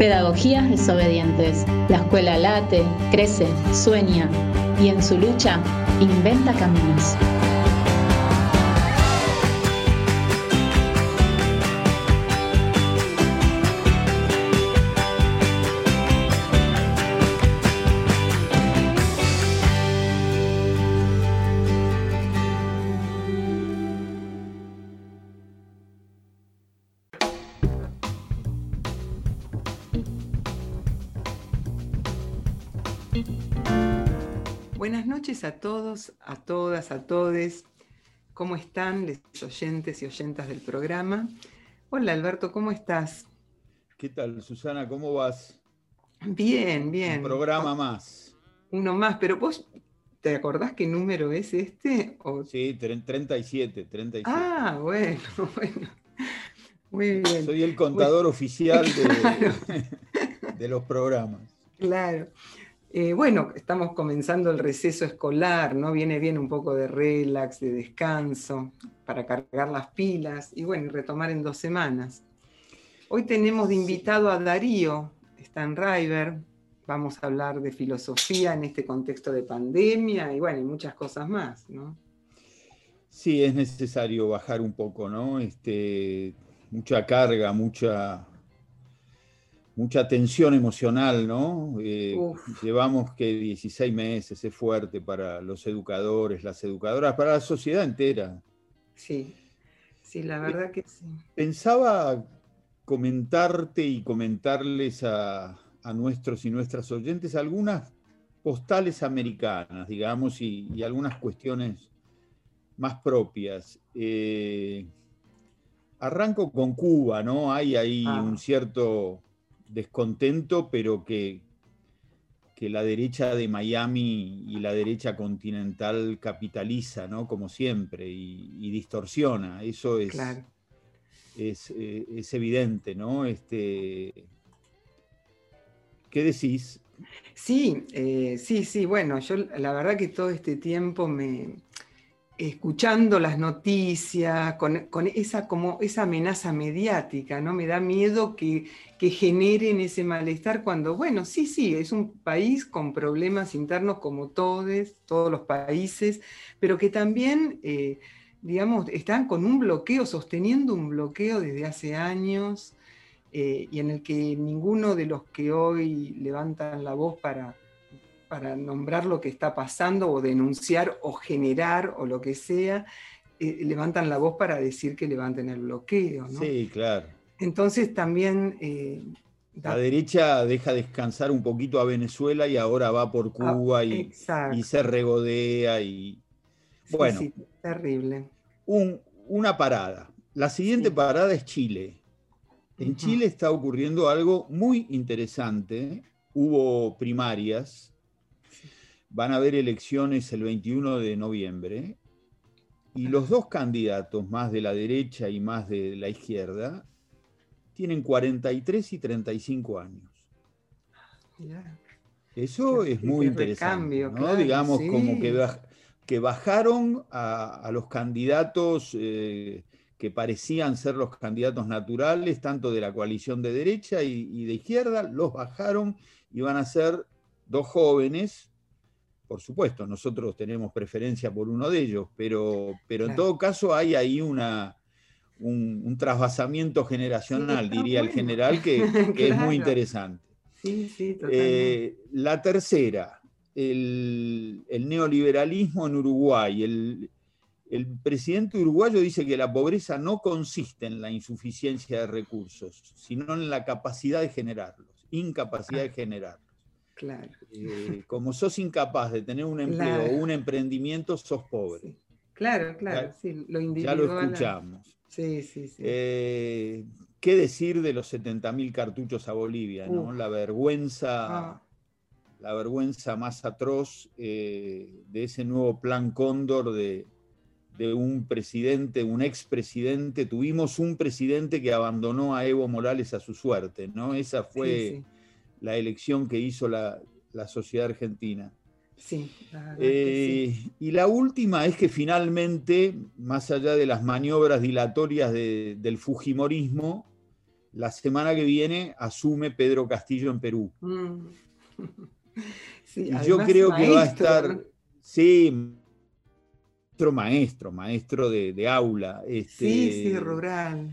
Pedagogías desobedientes. La escuela late, crece, sueña y en su lucha inventa caminos. Todos, a todas, a todes. ¿Cómo están los oyentes y oyentas del programa? Hola Alberto, ¿cómo estás? ¿Qué tal, Susana? ¿Cómo vas? Bien, bien. Un programa más. Uno más, pero vos, ¿te acordás qué número es este? Sí, 37, 37. Ah, bueno, bueno. Muy bien. Soy el contador oficial de, de los programas. Claro. Eh, bueno, estamos comenzando el receso escolar, ¿no? Viene bien un poco de relax, de descanso, para cargar las pilas y bueno, retomar en dos semanas. Hoy tenemos de invitado a Darío Stanriver. Vamos a hablar de filosofía en este contexto de pandemia y bueno, y muchas cosas más, ¿no? Sí, es necesario bajar un poco, ¿no? Este, mucha carga, mucha, mucha tensión emocional, ¿no? Eh, llevamos que 16 meses, es fuerte para los educadores, las educadoras, para la sociedad entera. Sí, sí, la verdad que sí. Pensaba comentarte y comentarles a, nuestros y nuestras oyentes algunas postales americanas, digamos, y, algunas cuestiones más propias. Eh, arranco con Cuba, ¿no? Hay ahí ah. un cierto descontento, pero que, que la derecha de Miami y la derecha continental capitaliza, ¿no? Como siempre, y, distorsiona. Eso es, eh, es, evidente, ¿no? Este, ¿Qué decís? Sí, eh, sí, sí, bueno, yo la verdad que todo este tiempo me, escuchando las noticias, con, esa, como esa amenaza mediática, ¿no? Me da miedo que, generen ese malestar cuando, bueno, sí, sí, es un país con problemas internos como todos, todos los países, pero que también, eh, digamos, están con un bloqueo, sosteniendo un bloqueo desde hace años eh, y en el que ninguno de los que hoy levantan la voz para para nombrar lo que está pasando o denunciar o generar o lo que sea, eh, levantan la voz para decir que levanten el bloqueo. Sí, claro. Entonces también... Eh, la derecha deja descansar un poquito a Venezuela y ahora va por ah, Cuba y, se regodea y... Bueno, sí, terrible. una parada. La siguiente parada es Chile. En Chile está ocurriendo algo muy interesante. Hubo primarias van a haber elecciones el 21 de noviembre y los dos candidatos, más de la derecha y más de la izquierda, tienen 43 y 35 años. Eso es muy interesante. ¿no? Digamos, como que, que bajaron a, los candidatos eh, que parecían ser los candidatos naturales, tanto de la coalición de derecha y, y de izquierda, los bajaron y van a ser dos jóvenes por supuesto, nosotros tenemos preferencia por uno de ellos, pero, pero en todo caso hay ahí una, un, trasvasamiento generacional, diría el general, que, es muy interesante. Sí, sí, eh, la tercera, el, neoliberalismo en Uruguay. El, presidente uruguayo dice que la pobreza no consiste en la insuficiencia de recursos, sino en la capacidad de generarlos, incapacidad de generarlos. Claro. Eh, como sos incapaz de tener un empleo o un emprendimiento, sos pobre. Claro, claro, sí, lo Ya lo escuchamos. Sí, sí, sí. Eh, ¿Qué decir de los 70.000 cartuchos a Bolivia? ¿no? La vergüenza. Ah. La vergüenza más atroz eh, de ese nuevo plan Cóndor de, un presidente, un expresidente. Tuvimos un presidente que abandonó a Evo Morales a su suerte, ¿no? Esa fue la elección que hizo la, sociedad argentina. Sí, eh, Y la última es que finalmente, más allá de las maniobras dilatorias del Fujimorismo, la semana que viene asume Pedro Castillo en Perú. Mm. y yo creo que va a estar, sí, maestro, maestro, maestro de, aula. Este, sí, sí, rural.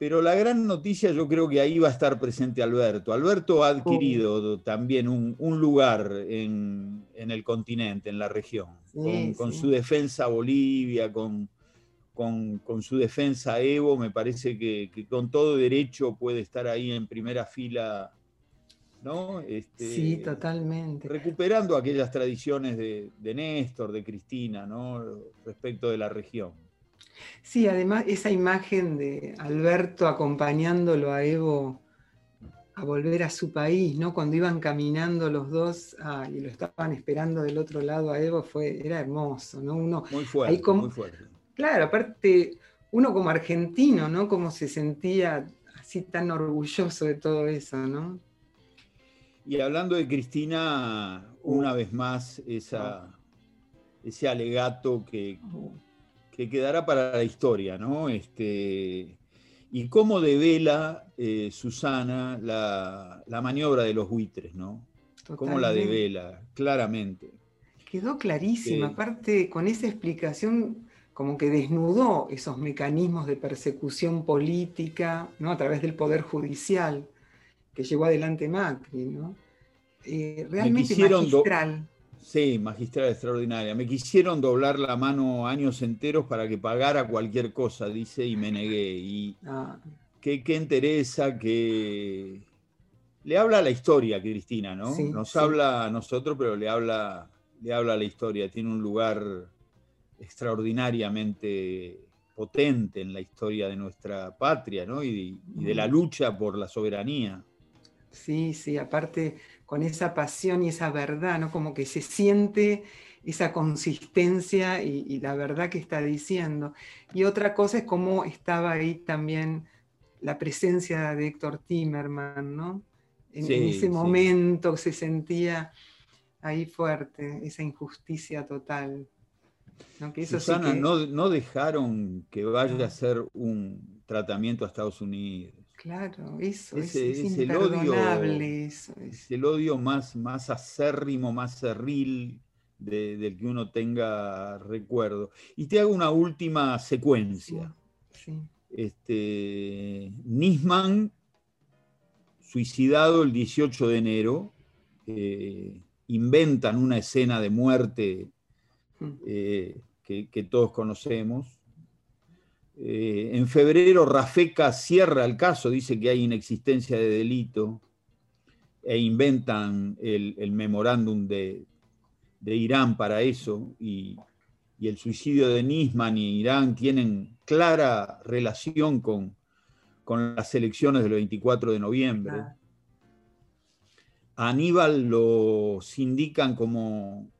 Pero la gran noticia yo creo que ahí va a estar presente Alberto. Alberto ha adquirido también un, lugar en, el continente, en la región, con, su defensa a Bolivia, con, con, su defensa a Evo, me parece que, con todo derecho puede estar ahí en primera fila. ¿no? Este, sí, totalmente. Recuperando aquellas tradiciones de, de Néstor, de Cristina, ¿no? respecto de la región. Sí, además esa imagen de Alberto acompañándolo a Evo a volver a su país, ¿no? Cuando iban caminando los dos ah, y lo estaban esperando del otro lado a Evo, fue, era hermoso, ¿no? Uno, muy fuerte, muy fuerte. Claro, aparte, uno como argentino, ¿no? Como se sentía así tan orgulloso de todo eso, ¿no? Y hablando de Cristina, una vez más, esa, ese alegato que, que quedará para la historia, ¿no? Este, y cómo devela eh, Susana la, maniobra de los buitres, ¿no? Cómo la devela, claramente. Quedó clarísima, aparte con esa explicación como que desnudó esos mecanismos de persecución política, ¿no? A través del poder judicial que llevó adelante Macri, ¿no? Eh, realmente magistral. Sí, magistral extraordinaria. Me quisieron doblar la mano años enteros para que pagara cualquier cosa, dice, y me negué. Y ah. qué, qué interesa que... Le habla a la historia, Cristina, ¿no? Nos habla a nosotros, pero le habla, le habla a la historia. Tiene un lugar extraordinariamente potente en la historia de nuestra patria, ¿no? Y, y de la lucha por la soberanía. Sí, sí, aparte con esa pasión y esa verdad, ¿no? Como que se siente esa consistencia y, la verdad que está diciendo. Y otra cosa es cómo estaba ahí también la presencia de Héctor Timerman, ¿no? En, ese momento se sentía ahí fuerte, esa injusticia total. ¿no? Susana, no, dejaron que vaya a hacer un tratamiento a Estados Unidos. Claro, eso es, el odio, es el odio más, más acérrimo, más cerril del que uno tenga recuerdo. Y te hago una última secuencia. Este, Nisman, suicidado el 18 de enero, eh, inventan una escena de muerte eh, que todos conocemos eh, en febrero, Rafeca cierra el caso, dice que hay inexistencia de delito e inventan el, memorándum de, Irán para eso y, el suicidio de Nisman y Irán tienen clara relación con, con las elecciones del 24 de noviembre. A Aníbal lo indican como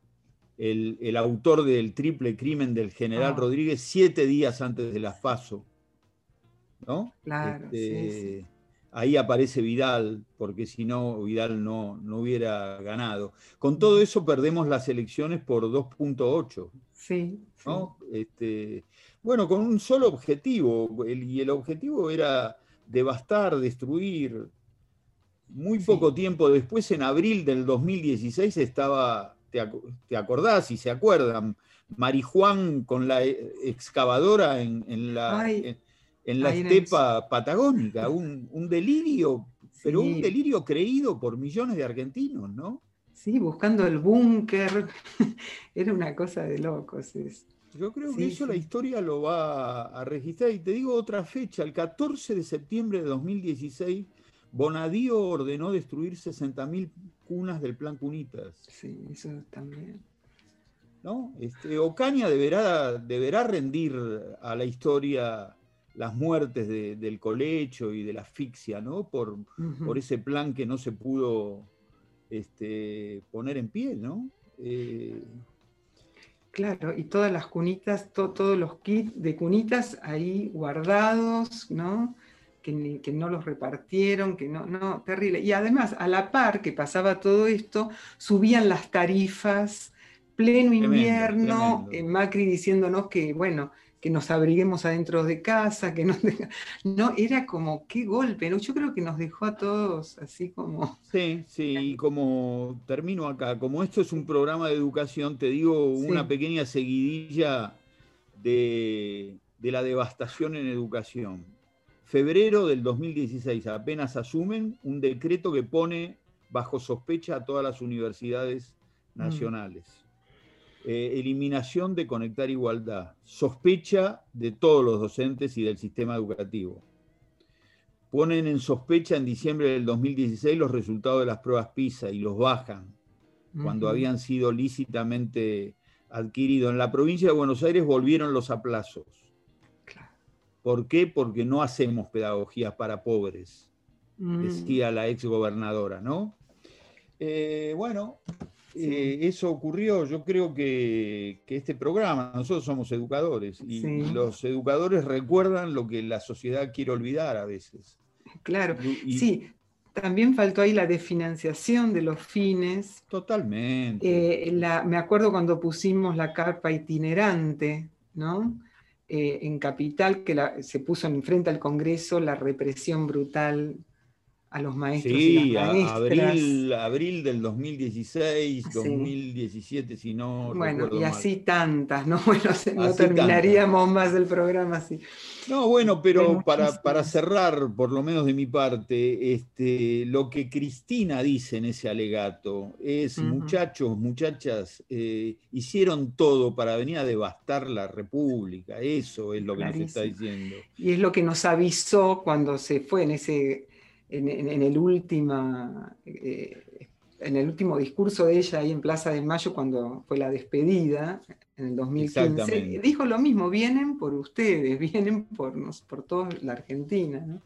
el, autor del triple crimen del general ah. Rodríguez siete días antes de las FASO. ¿no? Claro, este, Ahí aparece Vidal, porque si no, Vidal no, no hubiera ganado. Con todo eso perdemos las elecciones por 2.8. Sí. Este, bueno, con un solo objetivo, y el objetivo era devastar, destruir. Muy poco tiempo después, en abril del 2016, estaba te, acordás y se acuerdan, Marijuán con la e, excavadora en, la, en, la estepa patagónica, un, delirio, pero un delirio creído por millones de argentinos, ¿no? Sí, buscando el búnker, era una cosa de locos. Yo creo que eso la historia lo va a registrar. Y te digo otra fecha, el 14 de septiembre de 2016, Bonadío ordenó destruir 60.000 cunas del Plan Cunitas. Sí, eso también. ¿No? Este, Ocaña deberá, deberá rendir a la historia las muertes del colecho y de la asfixia, ¿no? Por, por ese plan que no se pudo este, poner en pie, ¿no? Eh, claro, y todas las cunitas, todos los kits de cunitas ahí guardados, ¿no? Que, no los repartieron, que no, no, terrible. Y además, a la par que pasaba todo esto, subían las tarifas, pleno invierno, Macri diciéndonos que, bueno, que nos abriguemos adentro de casa, que no, no, era como qué golpe, ¿no? Yo creo que nos dejó a todos así como... Sí, sí, y como termino acá, como esto es un programa de educación, te digo una pequeña seguidilla de, de la devastación en educación. Febrero del 2016 apenas asumen un decreto que pone bajo sospecha a todas las universidades mm. nacionales. Eh, eliminación de Conectar Igualdad, sospecha de todos los docentes y del sistema educativo. Ponen en sospecha en diciembre del 2016 los resultados de las pruebas PISA y los bajan cuando habían sido lícitamente adquiridos. En la provincia de Buenos Aires volvieron los aplazos. ¿Por qué? Porque no hacemos pedagogía para pobres, mm. decía la ex gobernadora, ¿no? Eh, bueno, eh, eso ocurrió, yo creo que, este programa, nosotros somos educadores y, los educadores recuerdan lo que la sociedad quiere olvidar a veces. Claro, sí, también faltó ahí la desfinanciación de los fines. Totalmente. Eh, me acuerdo cuando pusimos la carpa itinerante, ¿no? Eh, en Capital, que se puso enfrente al Congreso la represión brutal a los maestros y las maestras. Abril, abril del 2016, 2017, si no. Bueno, y así tantas, ¿no? Bueno, no terminaríamos más el programa así. No, bueno, pero para, para, cerrar, por lo menos de mi parte, este, lo que Cristina dice en ese alegato es, muchachos, muchachas, eh, hicieron todo para venir a devastar la República, eso es lo que nos está diciendo. Y es lo que nos avisó cuando se fue en ese en, el última, eh, en el último discurso de ella ahí en Plaza de Mayo, cuando fue la despedida, en el 2015, dijo lo mismo, vienen por ustedes, vienen por, nos, por toda la Argentina.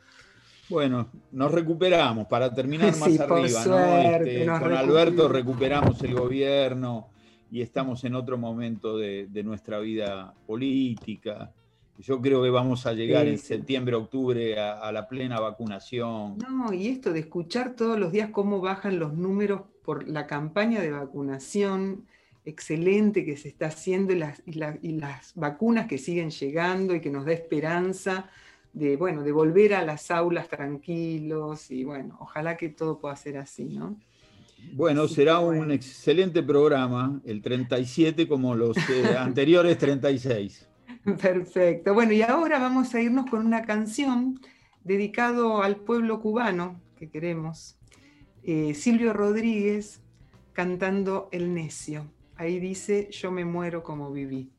Bueno, nos recuperamos para terminar más arriba. Este, con Alberto recuperamos el gobierno y estamos en otro momento de, de nuestra vida política. Yo creo que vamos a llegar en septiembre, octubre a, la plena vacunación. No, y esto de escuchar todos los días cómo bajan los números por la campaña de vacunación excelente que se está haciendo y las, y, las vacunas que siguen llegando y que nos da esperanza de, bueno, de volver a las aulas tranquilos y bueno, ojalá que todo pueda ser así, ¿no? Bueno, será un excelente programa, el 37 como los eh, anteriores 36. Perfecto. Bueno, y ahora vamos a irnos con una canción dedicado al pueblo cubano que queremos. Eh, Silvio Rodríguez cantando El necio. Ahí dice, yo me muero como viví.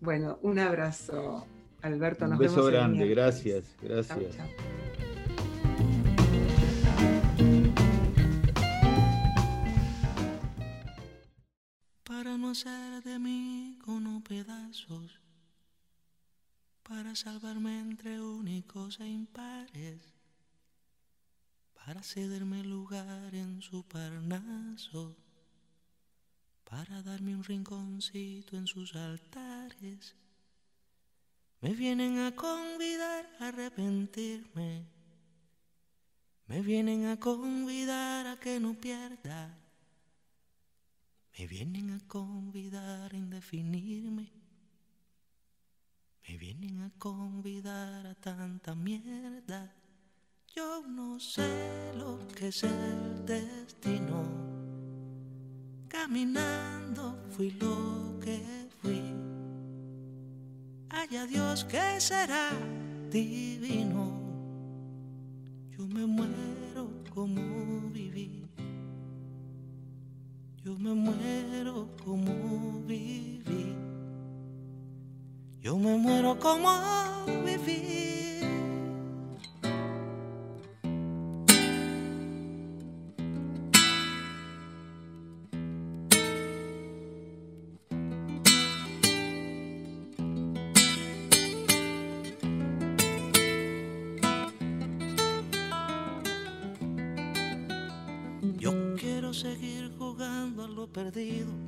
Bueno, un abrazo, Alberto. un beso grande, gracias, gracias. Para no hacer de mí con pedazos para salvarme entre únicos e impares, para cederme lugar en su parnaso, para darme un rinconcito en sus altares. Me vienen a convidar a arrepentirme, me vienen a convidar a que no pierda, me vienen a convidar a indefinirme me vienen a convidar a tanta mierda. Yo no sé lo que es el destino. Caminando fui lo que fui. Haya Dios que será divino. Yo me muero como viví. Yo me muero como viví. Yo me muero como vivir. Yo quiero seguir jugando a lo perdido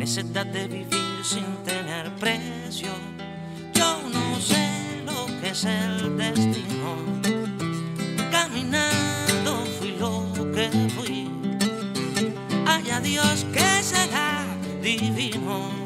necesidad de vivir sin tener precio. Yo no sé lo que es el destino. Caminando fui lo que fui. Ay, adiós, que será divino.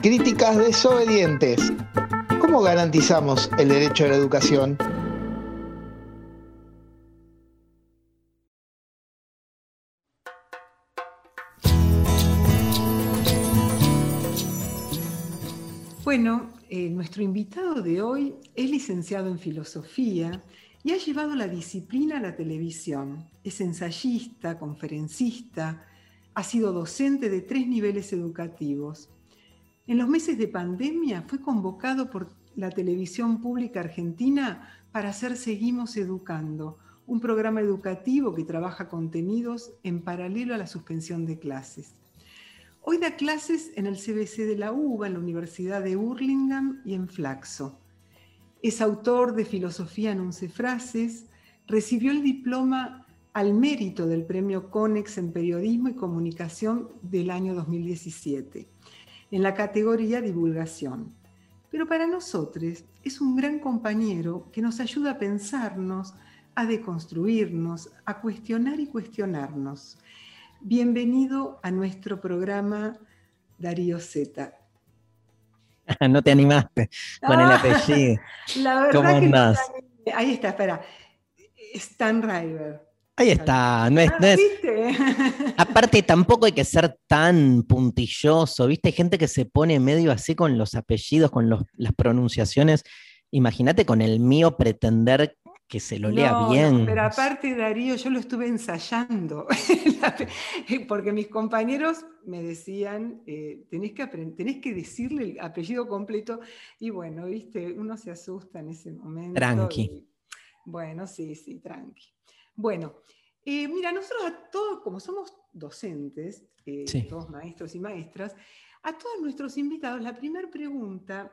Críticas desobedientes. ¿Cómo garantizamos el derecho a la educación? Bueno, eh, nuestro invitado de hoy es licenciado en filosofía y ha llevado la disciplina a la televisión. Es ensayista, conferencista, ha sido docente de tres niveles educativos. En los meses de pandemia fue convocado por la televisión pública argentina para hacer Seguimos Educando, un programa educativo que trabaja contenidos en paralelo a la suspensión de clases. Hoy da clases en el CBC de la UBA, en la Universidad de Hurlingham y en Flaxo. Es autor de Filosofía en once frases, recibió el diploma al mérito del premio CONEX en Periodismo y Comunicación del año 2017, en la categoría Divulgación. Pero para nosotros es un gran compañero que nos ayuda a pensarnos, a deconstruirnos, a cuestionar y cuestionarnos. Bienvenido a nuestro programa Darío Z. no te animaste con el Ah, apellido. La verdad ¿Cómo que. Ahí está, espera. Stan River. Ahí está. No es, Ah, no es- aparte, tampoco hay que ser tan puntilloso, ¿viste? Hay gente que se pone medio así con los apellidos, con los- las pronunciaciones. Imagínate con el mío pretender que se lo lea No, no, bien. pero aparte, Darío, yo lo estuve ensayando, porque mis compañeros me decían, eh, tenés, que apren- tenés que decirle el apellido completo, y bueno, viste, uno se asusta en ese momento. Tranqui. y- bueno, sí, sí, tranqui. Bueno, eh, mira, nosotros a todos, como somos docentes, eh, Sí. todos maestros y maestras, a todos nuestros invitados, la primera pregunta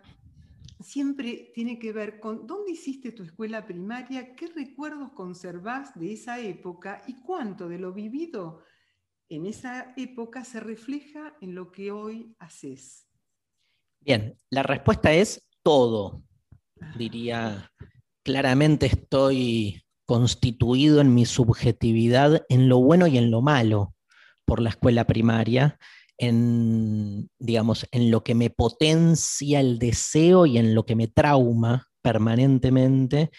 siempre tiene que ver con dónde hiciste tu escuela primaria, qué recuerdos conservás de esa época y cuánto de lo vivido en esa época se refleja en lo que hoy haces. Bien, la respuesta es todo. diría, claramente estoy constituido en mi subjetividad en lo bueno y en lo malo por la escuela primaria, en, digamos, en lo que me potencia el deseo y en lo que me trauma permanentemente,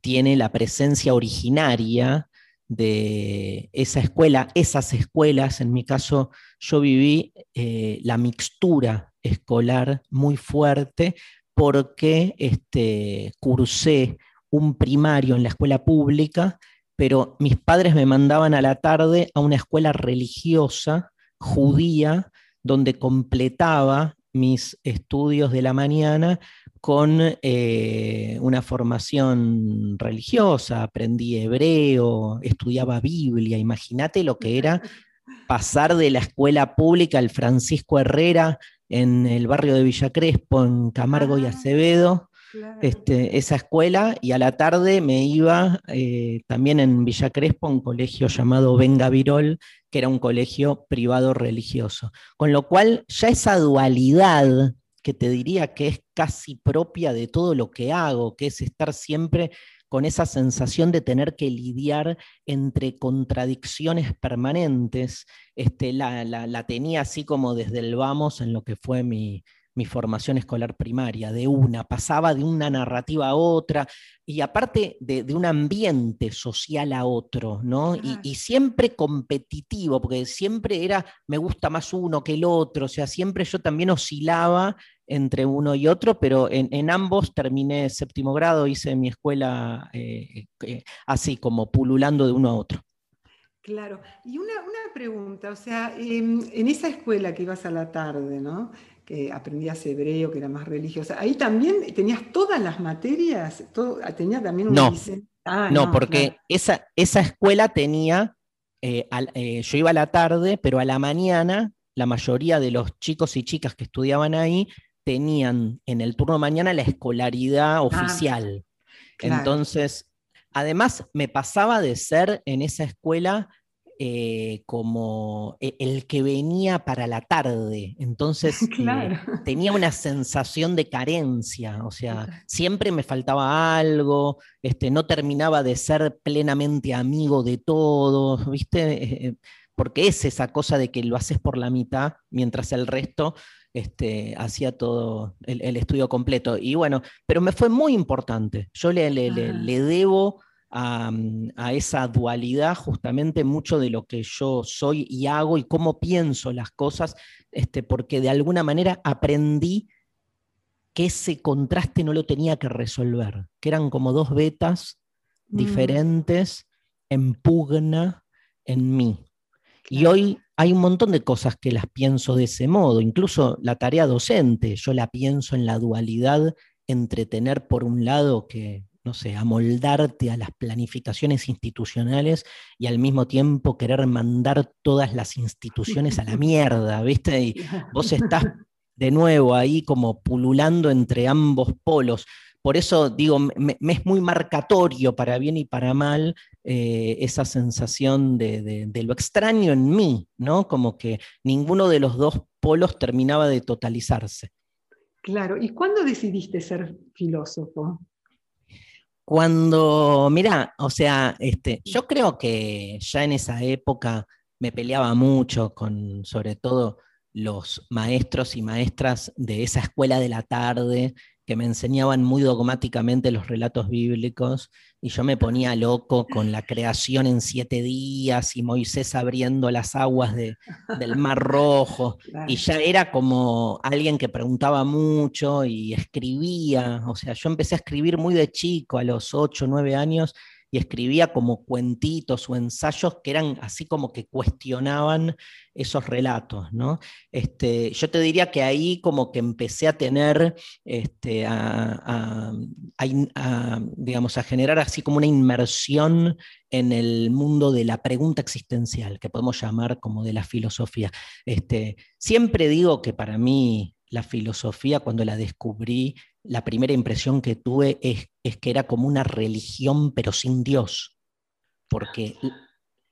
tiene la presencia originaria de esa escuela, esas escuelas, en mi caso yo viví eh, la mixtura escolar muy fuerte porque este, cursé un primario en la escuela pública, pero mis padres me mandaban a la tarde a una escuela religiosa judía donde completaba mis estudios de la mañana con eh, una formación religiosa, aprendí hebreo, estudiaba Biblia, imagínate lo que era pasar de la escuela pública al Francisco Herrera en el barrio de Villa Crespo, en Camargo y ah, Este, esa escuela, y a la tarde me iba eh, también en Villa Crespo, un colegio llamado Venga Virol, que era un colegio privado religioso. Con lo cual, ya esa dualidad que te diría que es casi propia de todo lo que hago, que es estar siempre con esa sensación de tener que lidiar entre contradicciones permanentes. Este, la, la, tenía así como desde el vamos en lo que fue mi, mi formación escolar primaria, de una, pasaba de una narrativa a otra, y aparte de, un ambiente social a otro, ¿no? Y, siempre competitivo, porque siempre era, me gusta más uno que el otro, o sea, siempre yo también oscilaba entre uno y otro, pero en, ambos terminé séptimo grado, hice mi escuela eh, eh, así como pululando de uno a otro. Claro, y una, pregunta, o sea, em, en, esa escuela que ibas a la tarde, ¿no? Que aprendías hebreo, que era más religiosa, ahí también tenías todas las materias, todo, tenía también un no, ah, no, porque esa, esa escuela tenía, eh, eh, yo iba a la tarde, pero a la mañana la mayoría de los chicos y chicas que estudiaban ahí tenían en el turno de mañana la escolaridad ah, oficial. Entonces, además me pasaba de ser en esa escuela eh, como e, el que venía para la tarde. Entonces eh, tenía una sensación de carencia, o sea, siempre me faltaba algo, este, no terminaba de ser plenamente amigo de todos, ¿viste? Eh, porque es esa cosa de que lo haces por la mitad, mientras el resto este, hacía todo el, estudio completo. Y bueno, pero me fue muy importante. Yo le, le, le debo A, esa dualidad justamente mucho de lo que yo soy y hago y cómo pienso las cosas, este, porque de alguna manera aprendí que ese contraste no lo tenía que resolver, que eran como dos vetas mm. diferentes en pugna en mí. Y hoy hay un montón de cosas que las pienso de ese modo, incluso la tarea docente, yo la pienso en la dualidad entre tener por un lado que no sé, amoldarte a las planificaciones institucionales y al mismo tiempo querer mandar todas las instituciones a la mierda, ¿viste? Y vos estás de nuevo ahí como pululando entre ambos polos. Por eso digo, me, es muy marcatorio para bien y para mal eh, esa sensación de, de, lo extraño en mí, ¿no? Como que ninguno de los dos polos terminaba de totalizarse. Claro, ¿y cuándo decidiste ser filósofo? Cuando, mira, o sea, este, yo creo que ya en esa época me peleaba mucho con, sobre todo, los maestros y maestras de esa escuela de la tarde que me enseñaban muy dogmáticamente los relatos bíblicos y yo me ponía loco con la creación en siete días y Moisés abriendo las aguas del Mar Rojo y ya era como alguien que preguntaba mucho y escribía, o sea, yo empecé a escribir muy de chico, a los ocho, nueve años, y escribía como cuentitos o ensayos que eran así como que cuestionaban esos relatos, ¿no? Este, yo te diría que ahí como que empecé a tener, este, a, digamos, a generar así como una inmersión en el mundo de la pregunta existencial, que podemos llamar como de la filosofía. Este, siempre digo que para mí la filosofía, cuando la descubrí, la primera impresión que tuve es, que era como una religión pero sin Dios, porque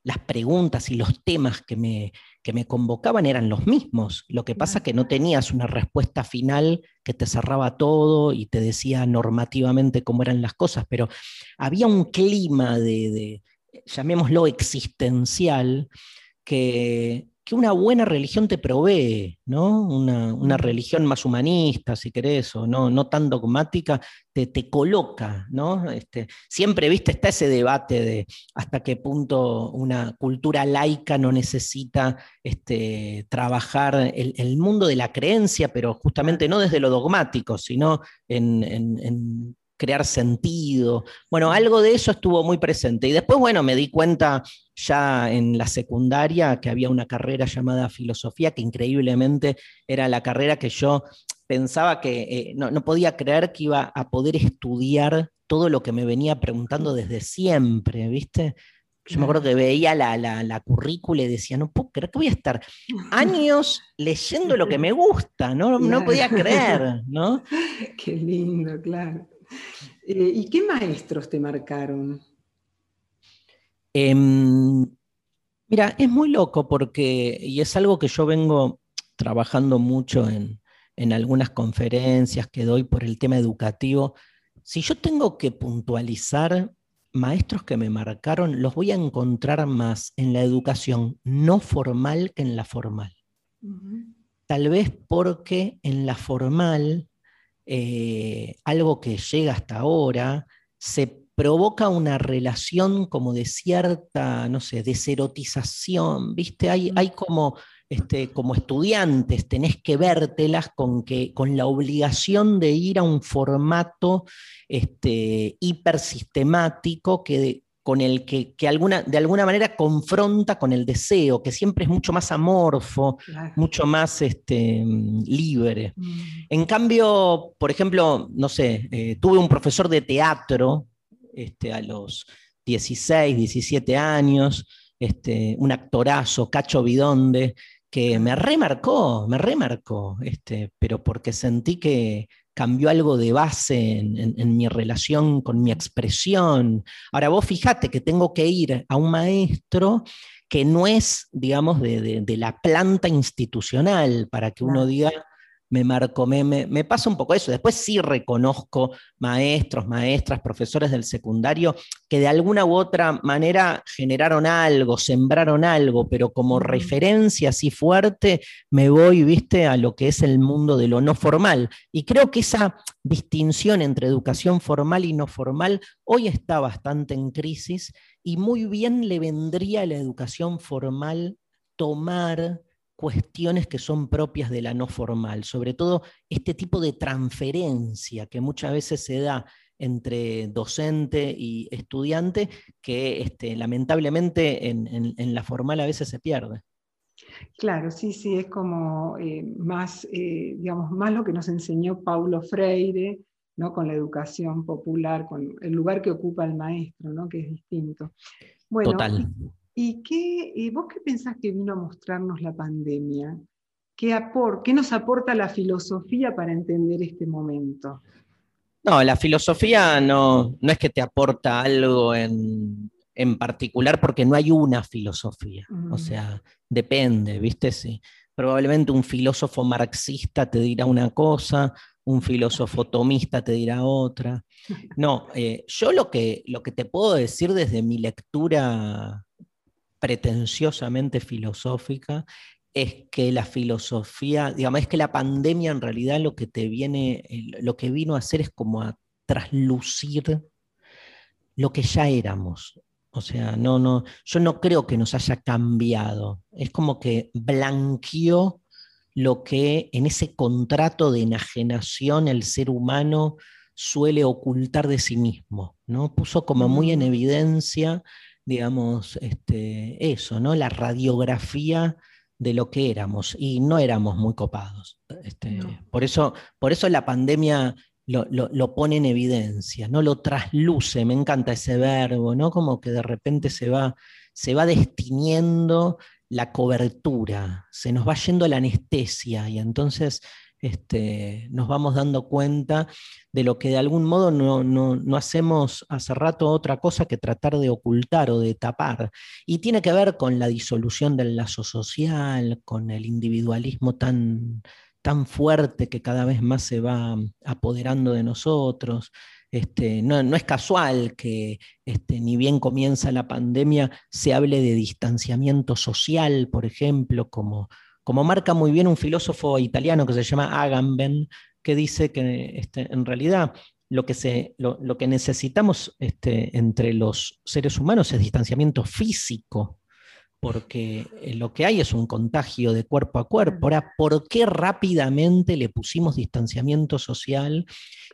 las preguntas y los temas que me, que me convocaban eran los mismos. Lo que pasa es que no tenías una respuesta final que te cerraba todo y te decía normativamente cómo eran las cosas, pero había un clima de, de llamémoslo existencial, que, que una buena religión te provee, ¿no? Una, religión más humanista, si querés, o no, no tan dogmática, te, te coloca, ¿no? Este, siempre, viste, está ese debate de hasta qué punto una cultura laica no necesita este, trabajar el, mundo de la creencia, pero justamente no desde lo dogmático, sino en crear sentido. Bueno, algo de eso estuvo muy presente. Y después, bueno, me di cuenta ya en la secundaria que había una carrera llamada filosofía, que increíblemente era la carrera que yo pensaba que eh, no, podía creer que iba a poder estudiar todo lo que me venía preguntando desde siempre, ¿viste? Yo me acuerdo que veía la, la, currícula y decía, no puedo creer que voy a estar años leyendo lo que me gusta, no, no podía creer, ¿no? Qué lindo, claro. Eh, ¿Y qué maestros te marcaron? Em, mira, es muy loco porque, y es algo que yo vengo trabajando mucho en, algunas conferencias que doy por el tema educativo, si yo tengo que puntualizar maestros que me marcaron, los voy a encontrar más en la educación no formal que en la formal. Tal vez porque en la formal eh, algo que llega hasta ahora, se provoca una relación como de cierta, no sé, deserotización, ¿viste? Hay, hay como, este, como estudiantes, tenés que vértelas con, que, con la obligación de ir a un formato este, hipersistemático que, con el que, alguna, de alguna manera confronta con el deseo, que siempre es mucho más amorfo, mucho más este, libre. Mm. En cambio, por ejemplo, no sé, eh, tuve un profesor de teatro este, a los 16, 17 años, este, un actorazo, Cacho Bidonde, que me remarcó, me remarcó, este, pero porque sentí que, cambió algo de base en, mi relación con mi expresión. Ahora vos fijate que tengo que ir a un maestro que no es, digamos, de, de la planta institucional para que uno diga, me marco, me, me, pasa un poco eso. Después sí reconozco maestros, maestras, profesores del secundario que de alguna u otra manera generaron algo, sembraron algo, pero como referencia así fuerte me voy, viste, a lo que es el mundo de lo no formal. Y creo que esa distinción entre educación formal y no formal hoy está bastante en crisis y muy bien le vendría a la educación formal tomar cuestiones que son propias de la no formal, sobre todo este tipo de transferencia que muchas veces se da entre docente y estudiante, que este, lamentablemente en, la formal a veces se pierde. Claro, sí, sí, es como eh, más, eh, digamos, más lo que nos enseñó Paulo Freire, ¿no? con la educación popular, con el lugar que ocupa el maestro, ¿no? que es distinto. Bueno, Total. ¿Y qué, vos qué pensás que vino a mostrarnos la pandemia? ¿Qué, ¿Qué nos aporta la filosofía para entender este momento? No, la filosofía no, no es que te aporta algo en, particular porque no hay una filosofía. O mm. sea, depende, ¿viste? Sí. Probablemente un filósofo marxista te dirá una cosa, un filósofo tomista te dirá otra. No, eh, yo lo que, lo que te puedo decir desde mi lectura pretenciosamente filosófica, es que la filosofía, digamos, es que la pandemia en realidad lo que te viene, lo que vino a hacer es como a traslucir lo que ya éramos. O sea, no, no, yo no creo que nos haya cambiado. Es como que blanqueó lo que en ese contrato de enajenación el ser humano suele ocultar de sí mismo, ¿no? Puso como muy en mm. evidencia digamos, este, eso, ¿no? La radiografía de lo que éramos y no éramos muy copados. Este, por, eso, por eso la pandemia lo, pone en evidencia, no lo trasluce, me encanta ese verbo, ¿no? Como que de repente se va, se va destiniendo la cobertura, se nos va yendo la anestesia y entonces este, nos vamos dando cuenta de lo que de algún modo no, no, hacemos hace rato otra cosa que tratar de ocultar o de tapar. Y tiene que ver con la disolución del lazo social, con el individualismo tan, tan fuerte que cada vez más se va apoderando de nosotros. Este, no, es casual que este, ni bien comienza la pandemia se hable de distanciamiento social, por ejemplo, como, como marca muy bien un filósofo italiano que se llama Agamben, que dice que este, en realidad lo que, necesitamos este, entre los seres humanos es distanciamiento físico, porque eh, lo que hay es un contagio de cuerpo a cuerpo. Ahora, ¿por qué rápidamente le pusimos distanciamiento social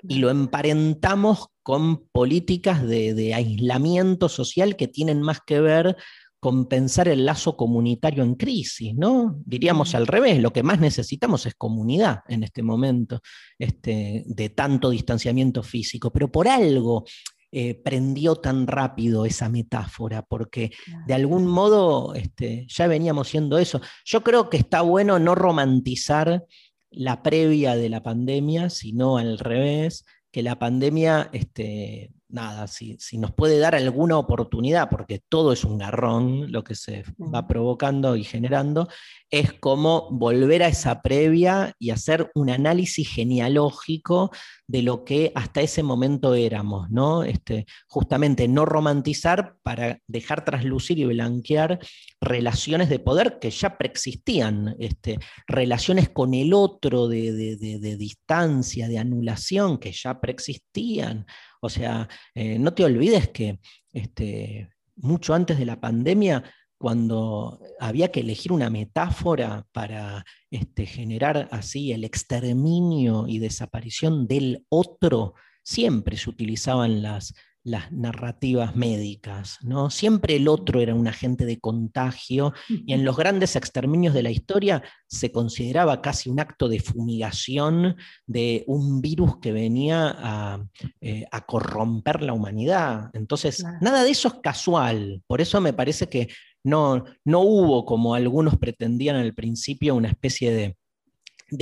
y lo emparentamos con políticas de, de aislamiento social que tienen más que ver compensar el lazo comunitario en crisis, ¿no? Diríamos al revés, lo que más necesitamos es comunidad en este momento, este, de tanto distanciamiento físico, pero por algo eh, prendió tan rápido esa metáfora, porque de algún modo este, ya veníamos siendo eso. Yo creo que está bueno no romantizar la previa de la pandemia, sino al revés, que la pandemia este, nada, si, nos puede dar alguna oportunidad, porque todo es un garrón lo que se va provocando y generando, es como volver a esa previa y hacer un análisis genealógico de lo que hasta ese momento éramos, ¿no? Este, justamente no romantizar para dejar traslucir y blanquear relaciones de poder que ya preexistían, este, relaciones con el otro de, de distancia, de anulación que ya preexistían o sea, eh, no te olvides que este, mucho antes de la pandemia, cuando había que elegir una metáfora para este, generar así el exterminio y desaparición del otro, siempre se utilizaban las las narrativas médicas, ¿no? Siempre el otro era un agente de contagio y en los grandes exterminios de la historia se consideraba casi un acto de fumigación de un virus que venía a, eh, corromper la humanidad. Entonces, nada de eso es casual, por eso me parece que no, no hubo, como algunos pretendían al principio, una especie de,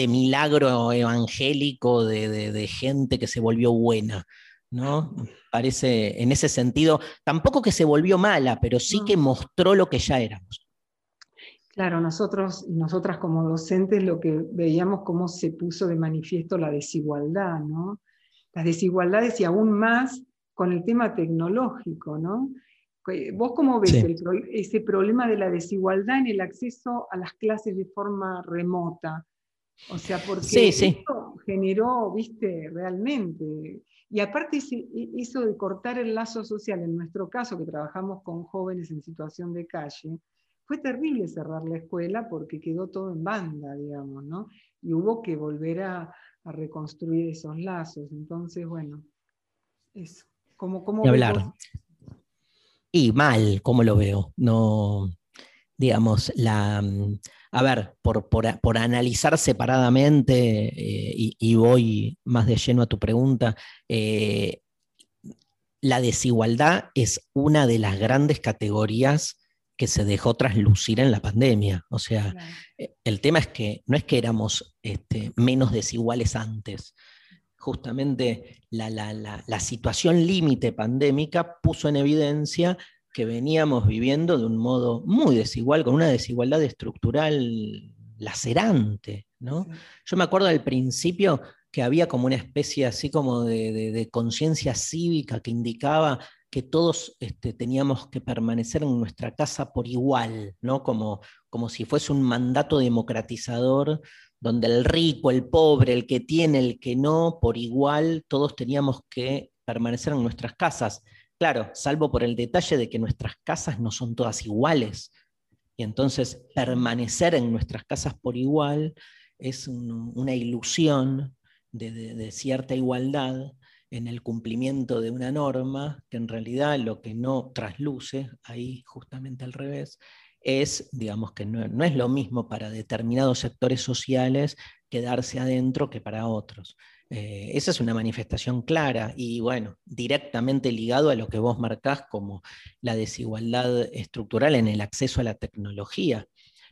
milagro evangélico de gente que se volvió buena. ¿No? Parece en ese sentido, tampoco que se volvió mala, pero sí que mostró lo que ya éramos. Claro, nosotros y nosotras como docentes lo que veíamos cómo se puso de manifiesto la desigualdad, ¿no? Las desigualdades y aún más con el tema tecnológico, ¿no? ¿Vos cómo ves ese problema de la desigualdad en el acceso a las clases de forma remota? O sea, porque eso generó, viste, realmente y aparte eso de cortar el lazo social, en nuestro caso que trabajamos con jóvenes en situación de calle, fue terrible cerrar la escuela porque quedó todo en banda, digamos, ¿no? Y hubo que volver a, reconstruir esos lazos. Entonces, bueno, eso. ¿Cómo, cómo y hablar. Y mal, ¿cómo lo veo? No, digamos, la a ver, por, analizar separadamente, eh, y, voy más de lleno a tu pregunta, eh, la desigualdad es una de las grandes categorías que se dejó traslucir en la pandemia. O sea, eh, el tema es que no es que éramos este, menos desiguales antes. Justamente la, la situación límite pandémica puso en evidencia que veníamos viviendo de un modo muy desigual, con una desigualdad estructural lacerante. ¿no? Yo me acuerdo al principio que había como una especie así como de, conciencia cívica que indicaba que todos este, teníamos que permanecer en nuestra casa por igual, ¿no? como, como si fuese un mandato democratizador donde el rico, el pobre, el que tiene, el que no, por igual, todos teníamos que permanecer en nuestras casas. Claro, salvo por el detalle de que nuestras casas no son todas iguales. Y entonces permanecer en nuestras casas por igual es una ilusión de, cierta igualdad en el cumplimiento de una norma, que en realidad lo que no trasluce, ahí justamente al revés, es, digamos que no, es lo mismo para determinados sectores sociales quedarse adentro que para otros. Eh, esa es una manifestación clara y bueno, directamente ligado a lo que vos marcás como la desigualdad estructural en el acceso a la tecnología.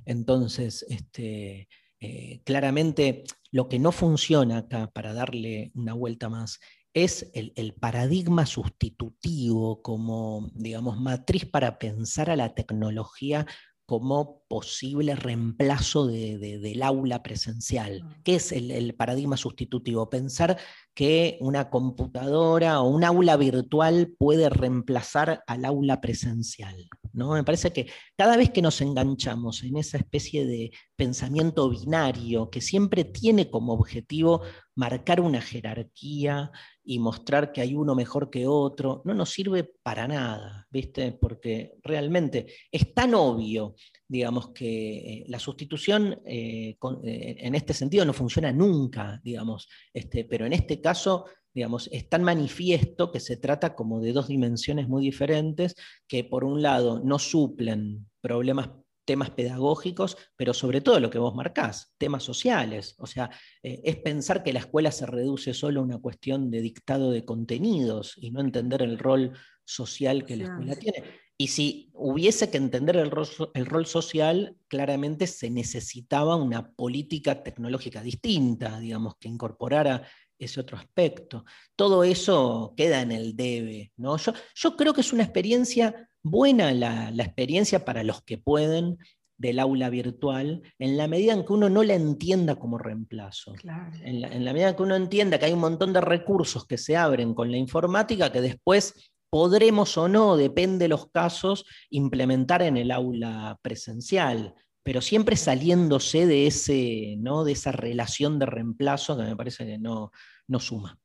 Entonces, este, Eh, claramente lo que no funciona acá, para darle una vuelta más, es el, paradigma sustitutivo como, digamos, matriz para pensar a la tecnología como posible reemplazo del aula presencial. Ah. ¿Qué es el, paradigma sustitutivo? Pensar que una computadora o un aula virtual puede reemplazar al aula presencial. ¿No? Me parece que cada vez que nos enganchamos en esa especie de pensamiento binario que siempre tiene como objetivo marcar una jerarquía y mostrar que hay uno mejor que otro, no nos sirve para nada, ¿viste? Porque realmente es tan obvio, digamos, que eh, la sustitución eh, eh, en este sentido no funciona nunca, digamos, este, pero en este caso digamos, es tan manifiesto que se trata como de dos dimensiones muy diferentes que por un lado no suplen problemas temas pedagógicos, pero sobre todo lo que vos marcás, temas sociales. O sea, eh, es pensar que la escuela se reduce solo a una cuestión de dictado de contenidos y no entender el rol social que la escuela tiene. Y si hubiese que entender el rol, el rol, social, claramente se necesitaba una política tecnológica distinta, digamos, que incorporara ese otro aspecto. Todo eso queda en el debe. ¿no? Yo, yo creo que es una experiencia buena, la, experiencia para los que pueden del aula virtual, en la medida en que uno no la entienda como reemplazo. En, la, en la medida en que uno entienda que hay un montón de recursos que se abren con la informática que después podremos o no, depende de los casos, implementar en el aula presencial pero siempre saliéndose de, ese, ¿no? de esa relación de reemplazo que me parece que no, no suma.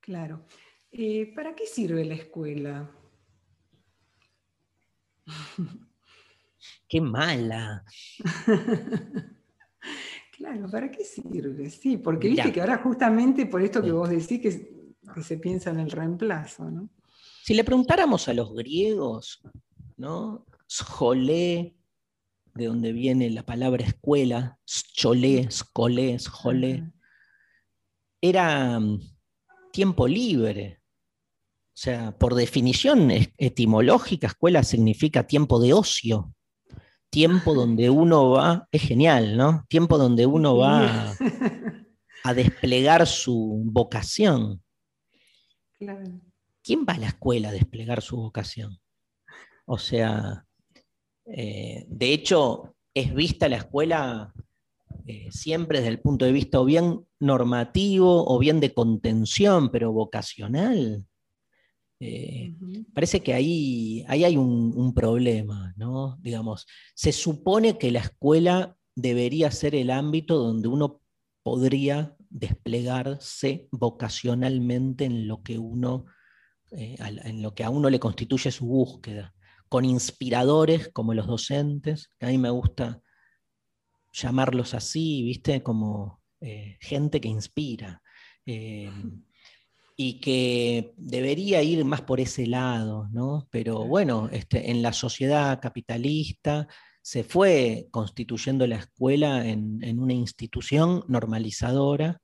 Claro. Eh, ¿Para qué sirve la escuela? Qué mala. claro, ¿para qué sirve? Sí, porque viste que ahora justamente por esto que vos decís que, que se piensa en el reemplazo, ¿no? Si le preguntáramos a los griegos, ¿no? Scholé, de donde viene la palabra escuela, scholé, scolé, scholé, era mm, tiempo libre. O sea, por definición etimológica, escuela significa tiempo de ocio, tiempo donde uno va, es genial, ¿no? Tiempo donde uno va a, desplegar su vocación. ¿Quién va a la escuela a desplegar su vocación? O sea, eh, de hecho, es vista la escuela eh, siempre desde el punto de vista o bien normativo o bien de contención, pero vocacional. Eh, parece que ahí, ahí hay un, problema, ¿no? Digamos, se supone que la escuela debería ser el ámbito donde uno podría desplegarse vocacionalmente en lo que uno, en lo que a uno le constituye su búsqueda con inspiradores como los docentes, que a mí me gusta llamarlos así, ¿viste? Como eh, gente que inspira. Eh, y que debería ir más por ese lado, ¿no? Pero bueno, este, en la sociedad capitalista se fue constituyendo la escuela en, una institución normalizadora.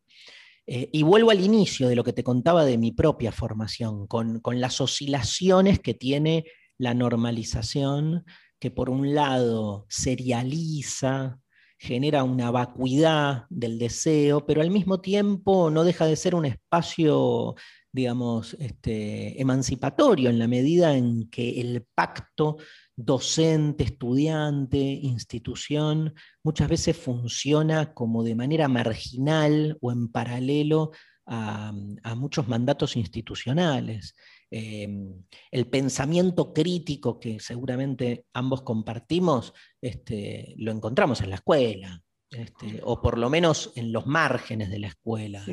Eh, y vuelvo al inicio de lo que te contaba de mi propia formación, con, con las oscilaciones que tiene la normalización que por un lado serializa, genera una vacuidad del deseo, pero al mismo tiempo no deja de ser un espacio, digamos, este, emancipatorio en la medida en que el pacto docente, estudiante, institución, muchas veces funciona como de manera marginal o en paralelo a muchos mandatos institucionales. Em, el pensamiento crítico que seguramente ambos compartimos, este, lo encontramos en la escuela, este, o por lo menos en los márgenes de la escuela.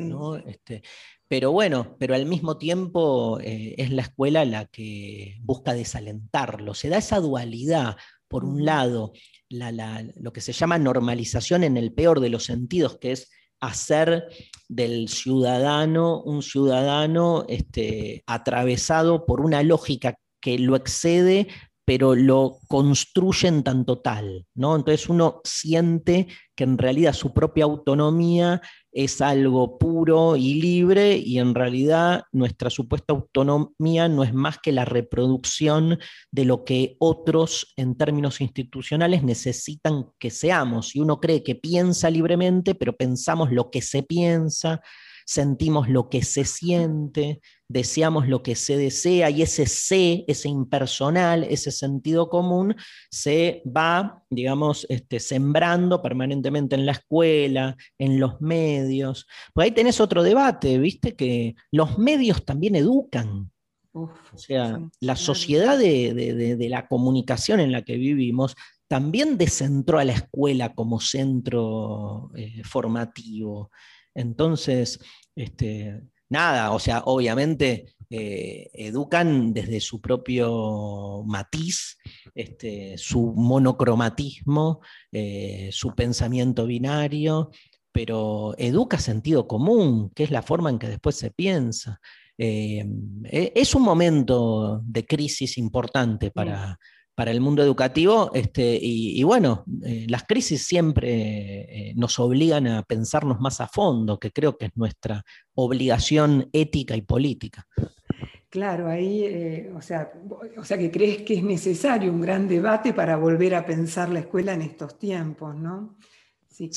Este, pero bueno, pero al mismo tiempo eh, es la escuela la que busca desalentarlo. Se da esa dualidad, por un lado, lo que se llama normalización en el peor de los sentidos, que es hacer del ciudadano un ciudadano este, atravesado por una lógica que lo excede, pero lo construye en tanto tal. ¿no? Entonces uno siente que en realidad su propia autonomía es algo puro y libre y en realidad nuestra supuesta autonomía no es más que la reproducción de lo que otros en términos institucionales necesitan que seamos. Y uno cree que piensa libremente, pero pensamos lo que se piensa, sentimos lo que se siente, deseamos lo que se desea y ese sé, ese impersonal, ese sentido común, se va, digamos, este, sembrando permanentemente en la escuela, en los medios. Pues ahí tenés otro debate, viste, que los medios también educan. o sea, la sociedad de, la comunicación en la que vivimos también descentró a la escuela como centro eh, formativo. Entonces, este, nada, o sea, obviamente eh, educan desde su propio matiz, este, su monocromatismo, eh, su pensamiento binario, pero educa sentido común, que es la forma en que después se piensa. Eh, e, es un momento de crisis importante para, para el mundo educativo. Este, y, bueno, eh, las crisis siempre eh, nos obligan a pensarnos más a fondo, que creo que es nuestra obligación ética y política. Claro, ahí, eh, o, sea, o sea que crees que es necesario un gran debate para volver a pensar la escuela en estos tiempos, ¿no? sí.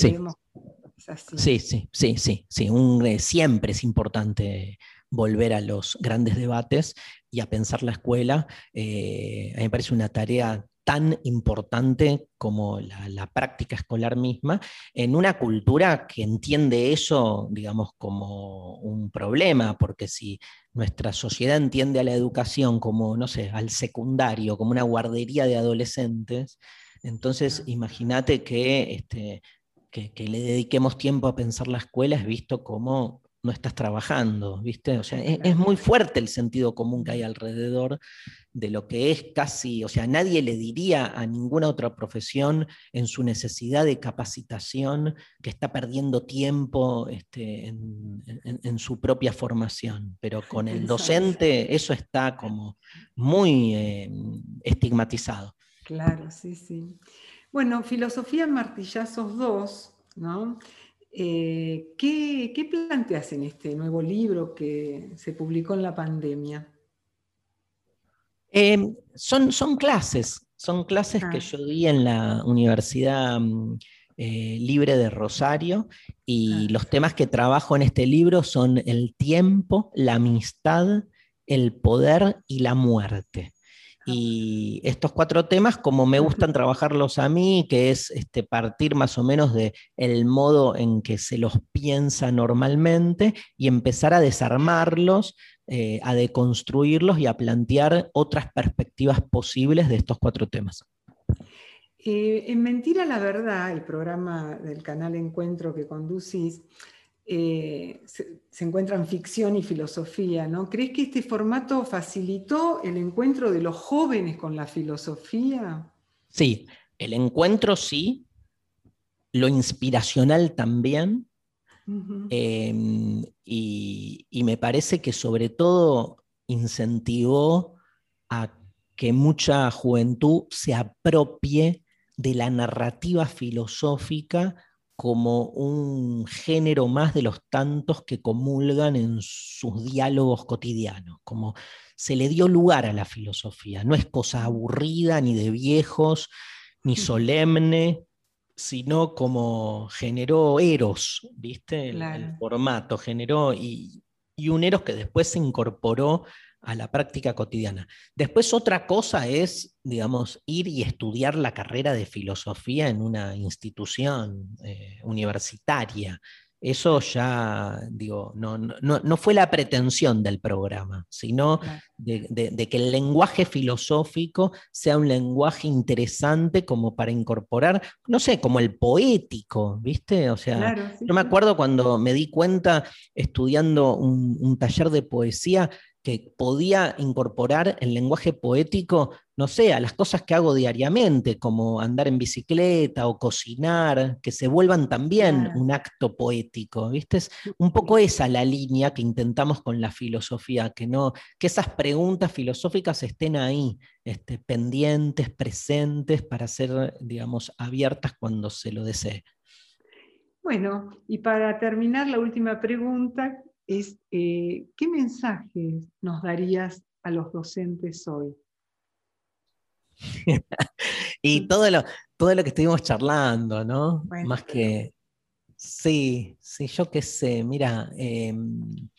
Sí, sí, sí, sí, sí. siempre es importante volver a los grandes debates y a pensar la escuela. Eh, a mí me parece una tarea tan importante como la, práctica escolar misma, en una cultura que entiende eso, digamos, como un problema, porque si nuestra sociedad entiende a la educación como, no sé, al secundario, como una guardería de adolescentes, entonces imagínate que, este, que, que, le dediquemos tiempo a pensar la escuela es visto como no estás trabajando, ¿viste? O sea, es, muy fuerte el sentido común que hay alrededor de lo que es casi, o sea, nadie le diría a ninguna otra profesión en su necesidad de capacitación que está perdiendo tiempo este, en, su propia formación, pero con el docente eso está como muy eh, estigmatizado. Claro, sí, sí. Bueno, Filosofía Martillazos 2, ¿no? Eh, ¿qué, planteas en este nuevo libro que se publicó en la pandemia? Em, son, son clases, son clases que ah. yo di en la Universidad mm, eh, Libre de Rosario y ah. los temas que trabajo en este libro son el tiempo, la amistad, el poder y la muerte. Y estos cuatro temas, como me gustan trabajarlos a mí, que es este, partir más o menos de el modo en que se los piensa normalmente y empezar a desarmarlos, eh, a deconstruirlos y a plantear otras perspectivas posibles de estos cuatro temas. Eh, en Mentira la Verdad, el programa del canal Encuentro que conducís, eh, se, encuentran ficción y filosofía, ¿no? ¿Crees que este formato facilitó el encuentro de los jóvenes con la filosofía? Sí, el encuentro sí, lo inspiracional también, em, y, y me parece que sobre todo incentivó a que mucha juventud se apropie de la narrativa filosófica como un género más de los tantos que comulgan en sus diálogos cotidianos, como se le dio lugar a la filosofía, no es cosa aburrida ni de viejos, ni solemne, sino como generó Eros, ¿viste? El, formato generó y, y un Eros que después se incorporó a la práctica cotidiana. Después otra cosa es, digamos, ir y estudiar la carrera de filosofía en una institución eh, universitaria. Eso ya, digo, no, no, fue la pretensión del programa, sino de, que el lenguaje filosófico sea un lenguaje interesante como para incorporar, no sé, como el poético, ¿viste? O sea, yo me acuerdo cuando me di cuenta estudiando un taller de poesía que podía incorporar el lenguaje poético, no sé, a las cosas que hago diariamente, como andar en bicicleta o cocinar, que se vuelvan también un acto poético, ¿viste? Es un poco esa la línea que intentamos con la filosofía, que, no, que esas preguntas filosóficas estén ahí, este, pendientes, presentes, para ser, digamos, abiertas cuando se lo desee. Bueno, y para terminar, la última pregunta es, eh, ¿qué mensajes nos darías a los docentes hoy? y todo lo, todo lo que estuvimos charlando, ¿no? Más que, sí, sí, yo qué sé, mira, em,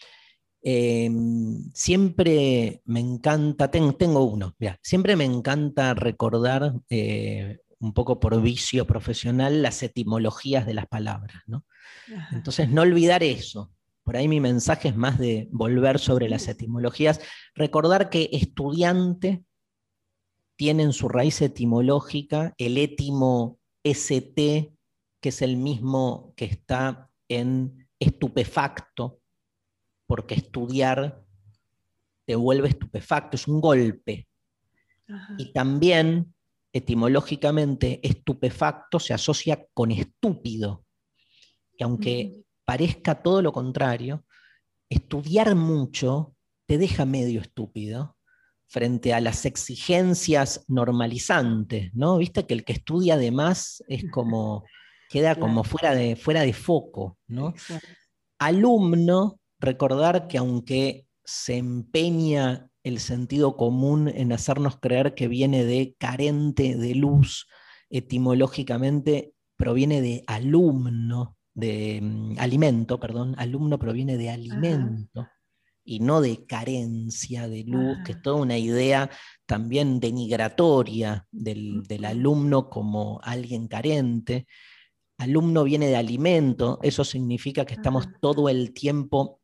em, siempre me encanta, tengo uno, mira, siempre me encanta recordar eh, un poco por vicio profesional las etimologías de las palabras, ¿no? Entonces, no olvidar eso. Por ahí mi mensaje es más de volver sobre las etimologías, recordar que estudiante tiene en su raíz etimológica el étimo ST, que es el mismo que está en estupefacto, porque estudiar te vuelve estupefacto, es un golpe. Y también, etimológicamente, estupefacto se asocia con estúpido. Y aunque parezca todo lo contrario, estudiar mucho te deja medio estúpido frente a las exigencias normalizantes, ¿no? Viste que el que estudia además es como, queda como fuera de, fuera de foco, ¿no? Alumno, recordar que aunque se empeña el sentido común en hacernos creer que viene de carente de luz, etimológicamente proviene de alumno, de mm, alimento, perdón, alumno proviene de alimento y no de carencia de luz, que es ah. toda una idea también denigratoria del, alumno como alguien carente. Alumno viene de alimento, eso significa que estamos todo el tiempo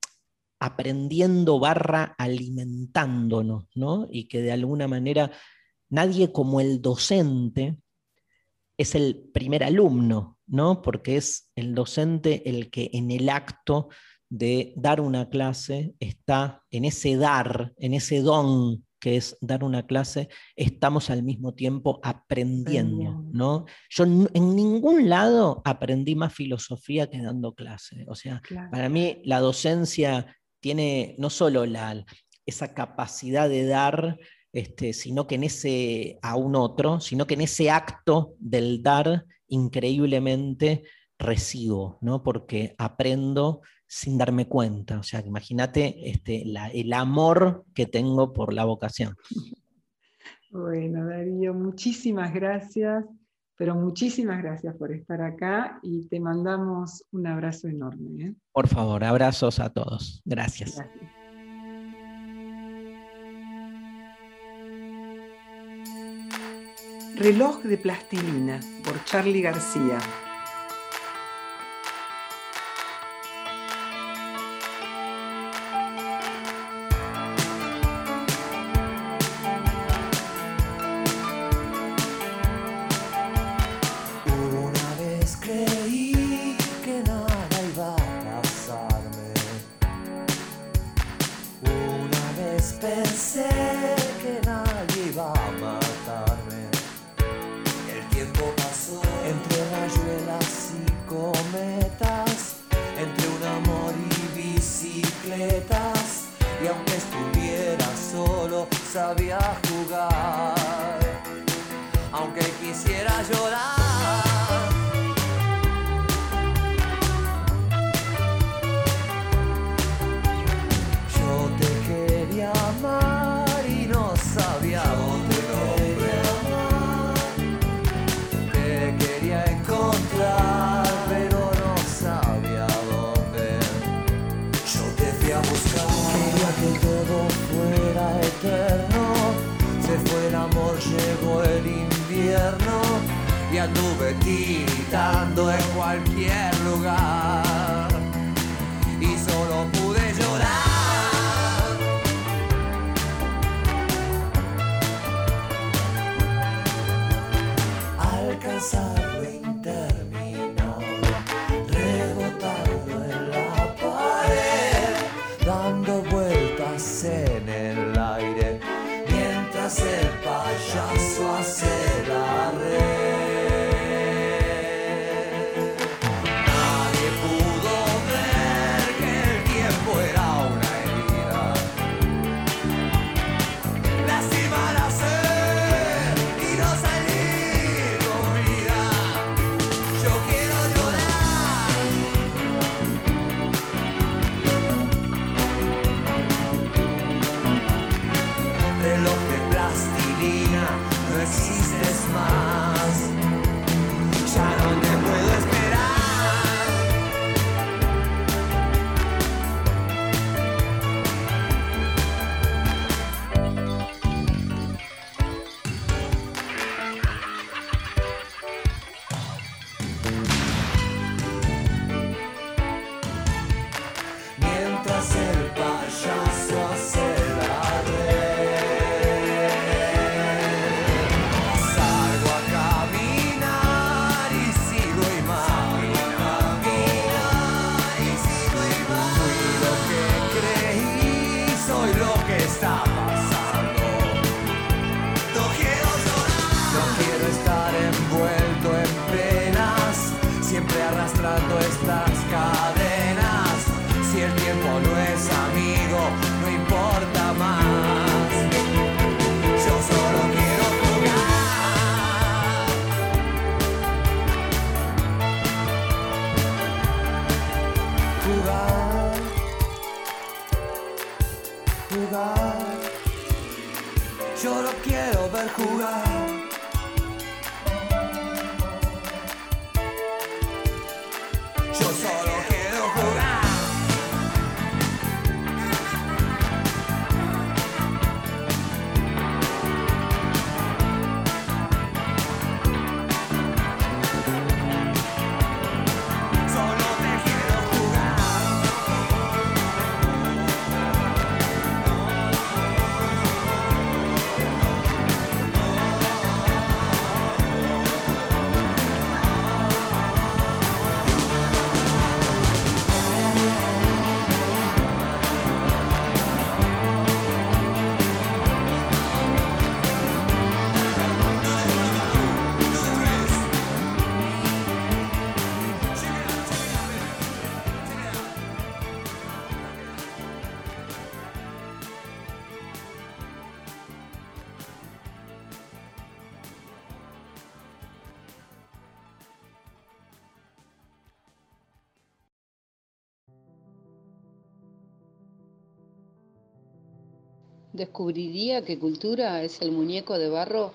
aprendiendo barra alimentándonos, ¿no? Y que de alguna manera nadie como el docente es el primer alumno, ¿no? Porque es el docente el que en el acto de dar una clase está en ese dar, en ese don que es dar una clase, estamos al mismo tiempo aprendiendo, ¿no? Yo en ningún lado aprendí más filosofía que dando clase. O sea, para mí la docencia tiene no solo la, esa capacidad de dar, este, sino que en ese a un otro, sino que en ese acto del dar increíblemente recibo, ¿no? Porque aprendo sin darme cuenta. O sea, imagínate este, el amor que tengo por la vocación. Bueno, Darío, muchísimas gracias, pero muchísimas gracias por estar acá y te mandamos un abrazo enorme. ¿eh? Por favor, abrazos a todos. Gracias. gracias. Reloj de plastilina por Charlie García. nube tiritando en cualquier lugar. Descubriría que cultura es el muñeco de barro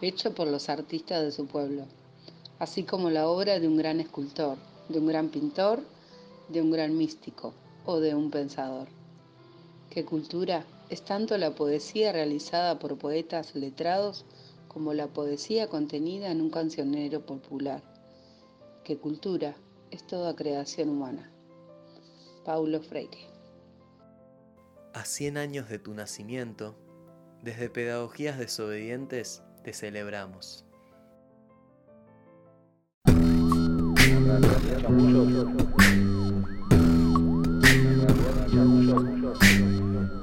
hecho por los artistas de su pueblo, así como la obra de un gran escultor, de un gran pintor, de un gran místico o de un pensador. Que cultura es tanto la poesía realizada por poetas letrados como la poesía contenida en un cancionero popular. Que cultura es toda creación humana. Paulo Freire a 100 años de tu nacimiento, desde Pedagogías Desobedientes te celebramos.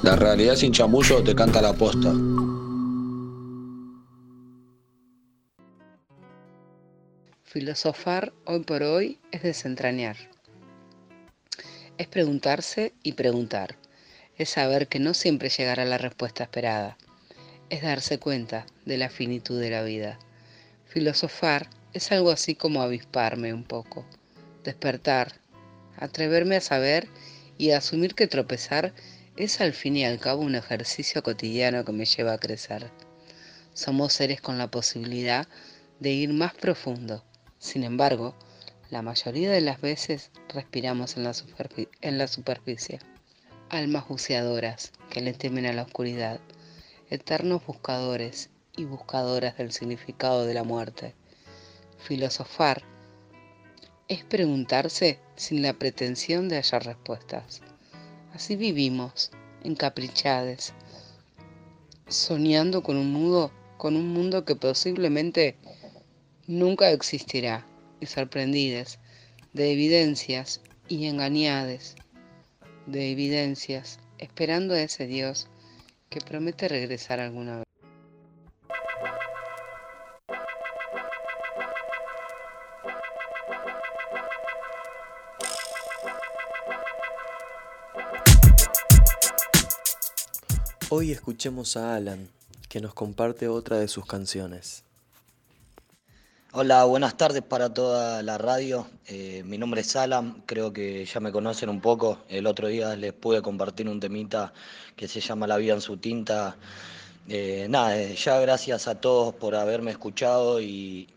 La realidad sin chamullo te canta la posta. Filosofar hoy por hoy es desentrañar. Es preguntarse y preguntar es saber que no siempre llegará la respuesta esperada. Es darse cuenta de la finitud de la vida. Filosofar es algo así como avisparme un poco, despertar, atreverme a saber y a asumir que tropezar es al fin y al cabo un ejercicio cotidiano que me lleva a crecer. Somos seres con la posibilidad de ir más profundo. Sin embargo, la mayoría de las veces respiramos en la, en la superficie almas buceadoras que le temen a la oscuridad, eternos buscadores y buscadoras del significado de la muerte. Filosofar es preguntarse sin la pretensión de hallar respuestas. Así vivimos, encaprichades, soñando con un mundo, con un mundo que posiblemente nunca existirá, y sorprendides de evidencias y engañades de evidencias, esperando a ese Dios que promete regresar alguna vez. Hoy escuchemos a Alan, que nos comparte otra de sus canciones. Hola, buenas tardes para toda la radio. Eh, mi nombre es Alan, creo que ya me conocen un poco. El otro día les pude compartir un temita que se llama La vida en su tinta. Eh, nada, eh, ya gracias a todos por haberme escuchado y,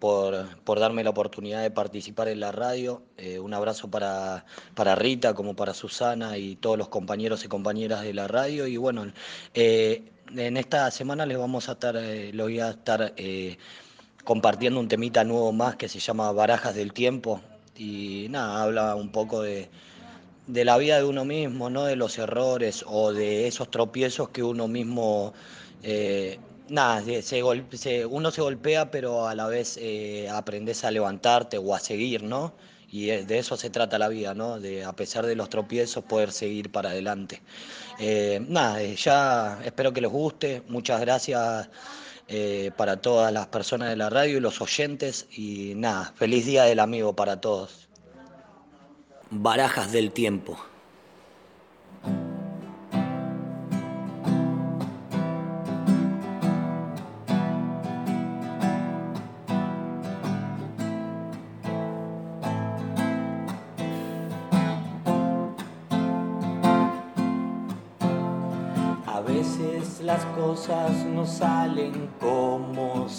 por, darme la oportunidad de participar en la radio. un abrazo para, para Rita, como para Susana y todos los compañeros y compañeras de la radio. Y bueno, en esta semana les vamos a estar, lo voy a estar compartiendo un temita nuevo más que se llama Barajas del Tiempo y nada, habla un poco de, la vida de uno mismo, ¿no? de los errores o de esos tropiezos que uno mismo, eh, nada, se, uno se golpea pero a la vez eh, aprendes a levantarte o a seguir, ¿no? Y de eso se trata la vida, ¿no? De a pesar de los tropiezos poder seguir para adelante. Eh, nada, ya espero que les guste, muchas gracias eh, para todas las personas de la radio y los oyentes. Y nada, feliz día del amigo para todos. Barajas del tiempo.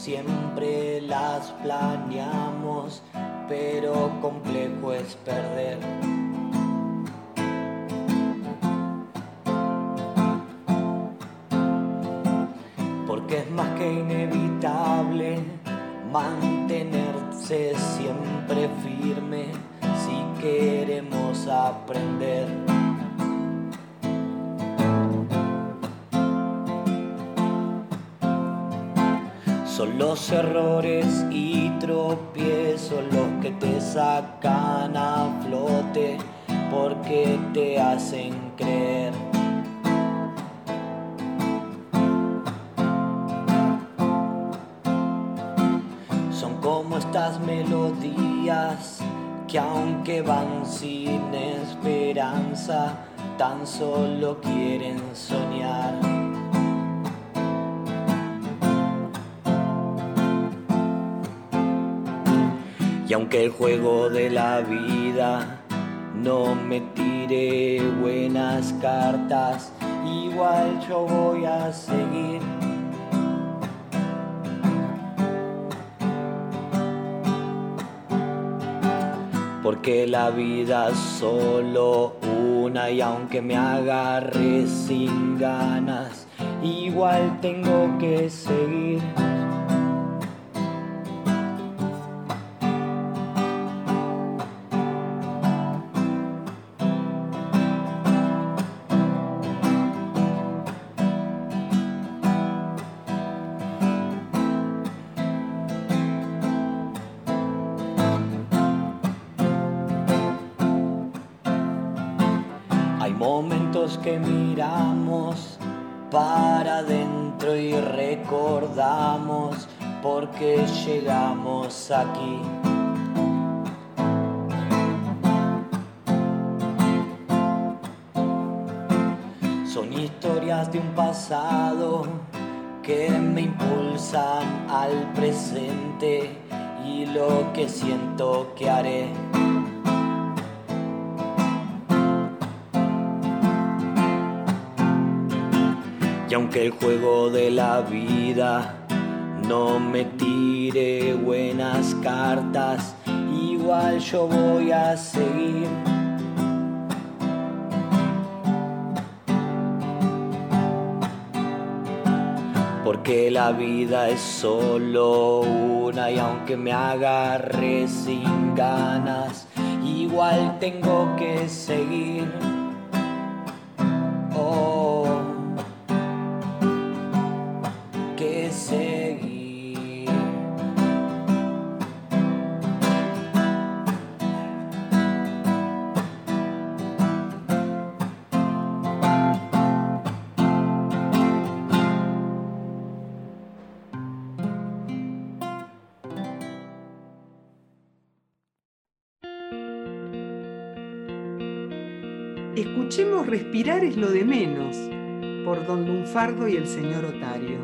Siempre las planeamos. pero complejo es perder. Porque es más que inevitable mantenerse siempre firme si queremos aprender. Los errores y tropiezos los que te sacan a flote porque te hacen creer. Son como estas melodías que aunque van sin esperanza, tan solo quieren soñar. Aunque el juego de la vida no me tire buenas cartas, igual yo voy a seguir. Porque la vida es solo una y aunque me agarre sin ganas, igual tengo que seguir. Momentos que miramos para adentro y recordamos por qué llegamos aquí. Son historias de un pasado que me impulsan al presente y lo que siento que haré. Aunque el juego de la vida no me tire buenas cartas, igual yo voy a seguir. Porque la vida es solo una y aunque me agarre sin ganas, igual tengo que seguir. Respirar es lo de menos, por Don Lunfardo y el señor Otario.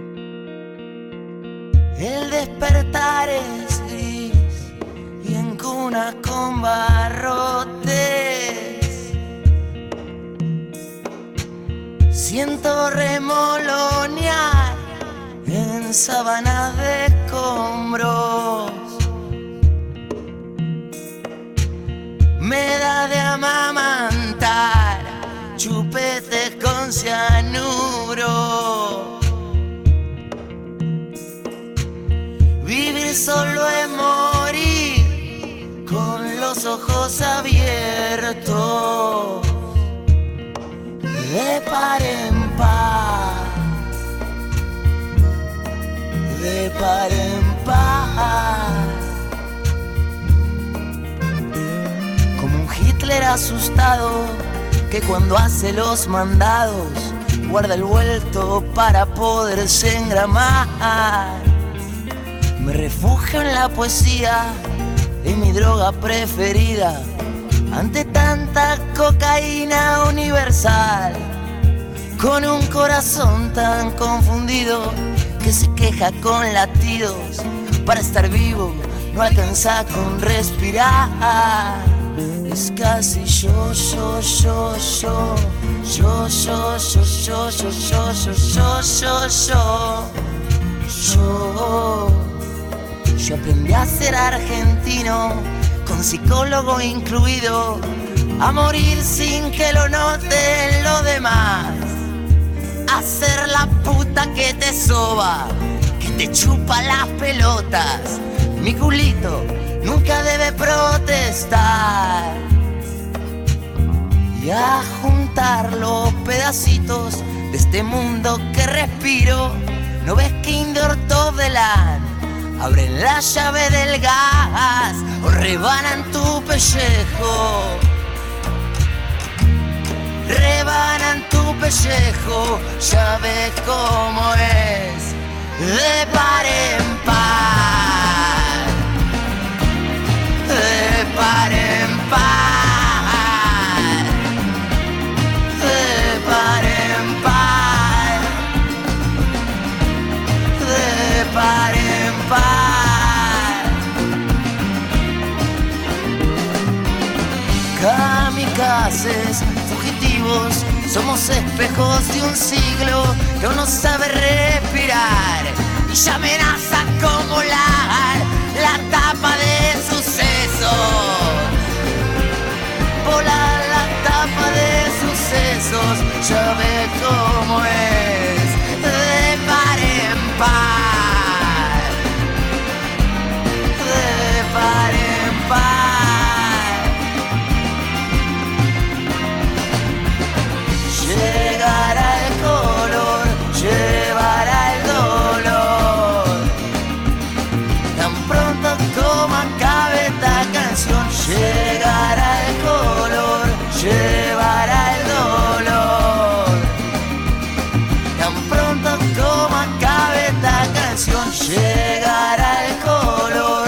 El despertar es gris y en cuna con barrotes. Siento remolonear en sabanas de escombros. Me da de amamantar chupetes con cianuro. Vivir solo es morir con los ojos abiertos. De par en par, de par en par. Como un Hitler asustado que cuando hace los mandados guarda el vuelto para poderse engramar. Me refugio en la poesía, en mi droga preferida, ante tanta cocaína universal, con un corazón tan confundido que se queja con latidos, para estar vivo no alcanza con respirar. Es casi yo, yo, yo, yo, yo, yo, yo, yo, yo, yo, yo, yo, yo, yo, yo. Yo aprendí a ser argentino con psicólogo incluido, a morir sin que lo noten los demás, a la puta que te soba, que te chupa las pelotas, mi culito nunca debe protestar. Y a juntar los pedacitos de este mundo que respiro, ¿no ves que Indoor abren la llave del gas o rebanan tu pellejo? Rebanan tu pellejo, ya ves cómo es, de par en par, Kamikazes somos espejos de un siglo que no sabe respirar y ya amenaza como la, la tapa de sucesos. Volar la tapa de sucesos, ya ve cómo es, de par en par, de par en llegará el color, llevará el dolor. Tan pronto como acabe esta canción llegará el color,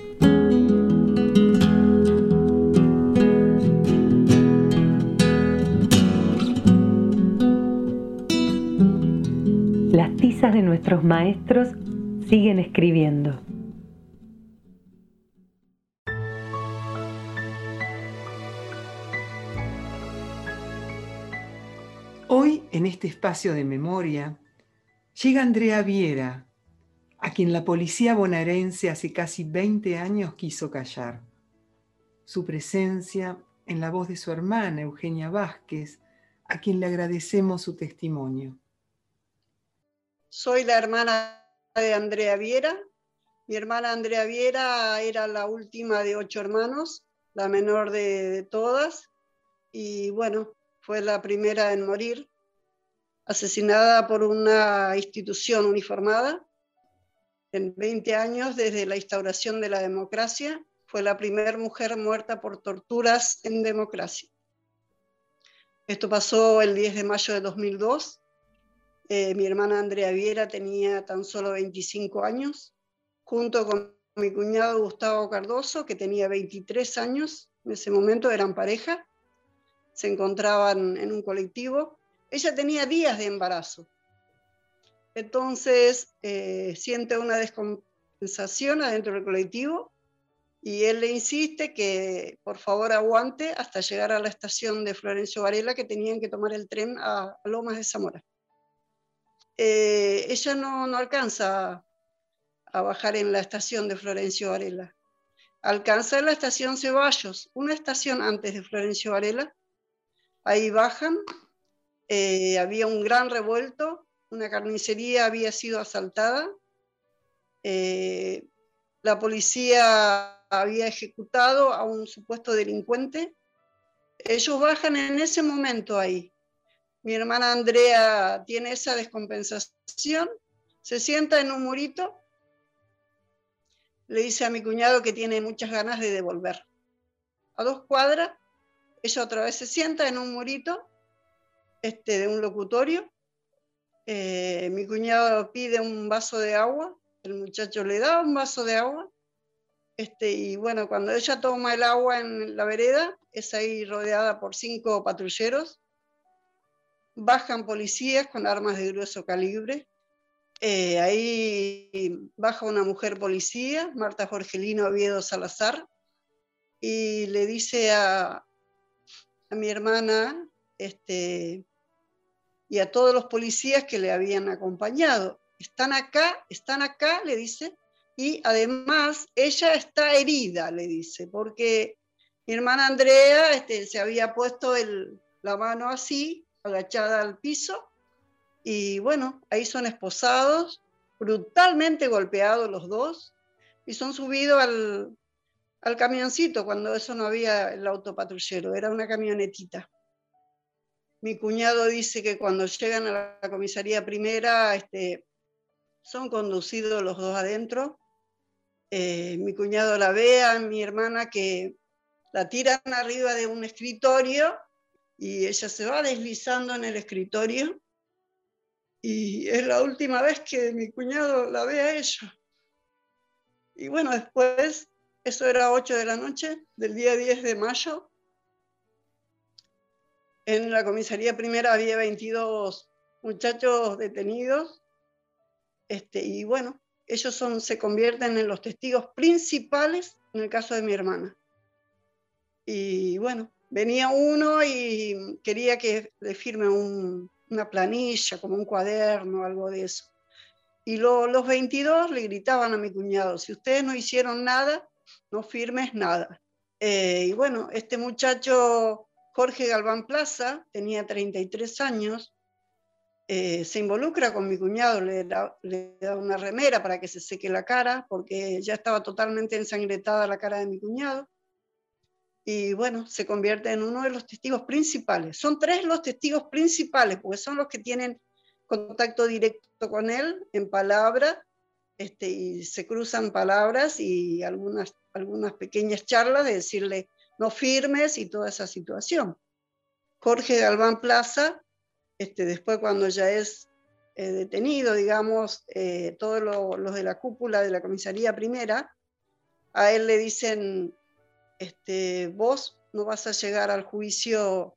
De nuestros maestros siguen escribiendo. Hoy, en este espacio de memoria, llega Andrea Viera, a quien la policía bonaerense hace casi 20 años quiso callar. Su presencia en la voz de su hermana, Eugenia Vázquez, a quien le agradecemos su testimonio. Soy la hermana de Andrea Viera. Mi hermana Andrea Viera era la última de ocho hermanos, la menor de, todas, y bueno, fue la primera en morir, asesinada por una institución uniformada. En 20 años desde la instauración de la democracia, fue la primera mujer muerta por torturas en democracia. Esto pasó el 10 de mayo de 2002 eh, mi hermana Andrea Viera tenía tan solo 25 años, junto con mi cuñado Gustavo Cardoso, que tenía 23 años, en ese momento eran pareja, se encontraban en un colectivo. Ella tenía días de embarazo. Entonces eh, siente una descompensación adentro del colectivo y él le insiste que por favor aguante hasta llegar a la estación de Florencio Varela, que tenían que tomar el tren a Lomas de Zamora. Eh, ella no, no alcanza a bajar en la estación de Florencio Varela. Alcanza en la estación Ceballos, una estación antes de Florencio Varela. Ahí bajan, eh, había un gran revuelto, una carnicería había sido asaltada, eh, la policía había ejecutado a un supuesto delincuente. Ellos bajan en ese momento ahí. Mi hermana Andrea tiene esa descompensación, se sienta en un murito, le dice a mi cuñado que tiene muchas ganas de devolver. A dos cuadras, ella otra vez se sienta en un murito este, de un locutorio. Eh, mi cuñado pide un vaso de agua, el muchacho le da un vaso de agua. Este, y bueno, cuando ella toma el agua en la vereda, es ahí rodeada por cinco patrulleros bajan policías con armas de grueso calibre. Eh, ahí baja una mujer policía, Marta Jorgelino Oviedo Salazar, y le dice a, a mi hermana este, y a todos los policías que le habían acompañado, están acá, están acá, le dice, y además ella está herida, le dice, porque mi hermana Andrea este, se había puesto el, la mano así agachada al piso y bueno, ahí son esposados, brutalmente golpeados los dos y son subidos al, al camioncito cuando eso no había el autopatrullero, era una camionetita. Mi cuñado dice que cuando llegan a la comisaría primera este, son conducidos los dos adentro. Eh, mi cuñado la ve a mi hermana que la tiran arriba de un escritorio y ella se va deslizando en el escritorio y es la última vez que mi cuñado la ve a ella. Y bueno, después, eso era 8 de la noche del día 10 de mayo, en la comisaría primera había 22 muchachos detenidos este, y bueno, ellos son, se convierten en los testigos principales en el caso de mi hermana. Y bueno, venía uno y quería que le firme una planilla, como un cuaderno, algo de eso. Y los 22 le gritaban a mi cuñado, si ustedes no hicieron nada, no firmes nada. Eh, y bueno, este muchacho, Jorge Galván Plaza, tenía 33 años, eh, se involucra con mi cuñado, le da una remera para que se seque la cara, porque ya estaba totalmente ensangretada la cara de mi cuñado y bueno, se convierte en uno de los testigos principales. Son tres los testigos principales, porque son los que tienen contacto directo con él en palabra, este, y se cruzan palabras y algunas, algunas pequeñas charlas de decirle no firmes y toda esa situación. Jorge Galván Plaza, este, después cuando ya es eh, detenido, digamos, eh, todos los de la cúpula de la comisaría primera, a él le dicen, este, vos no vas a llegar al juicio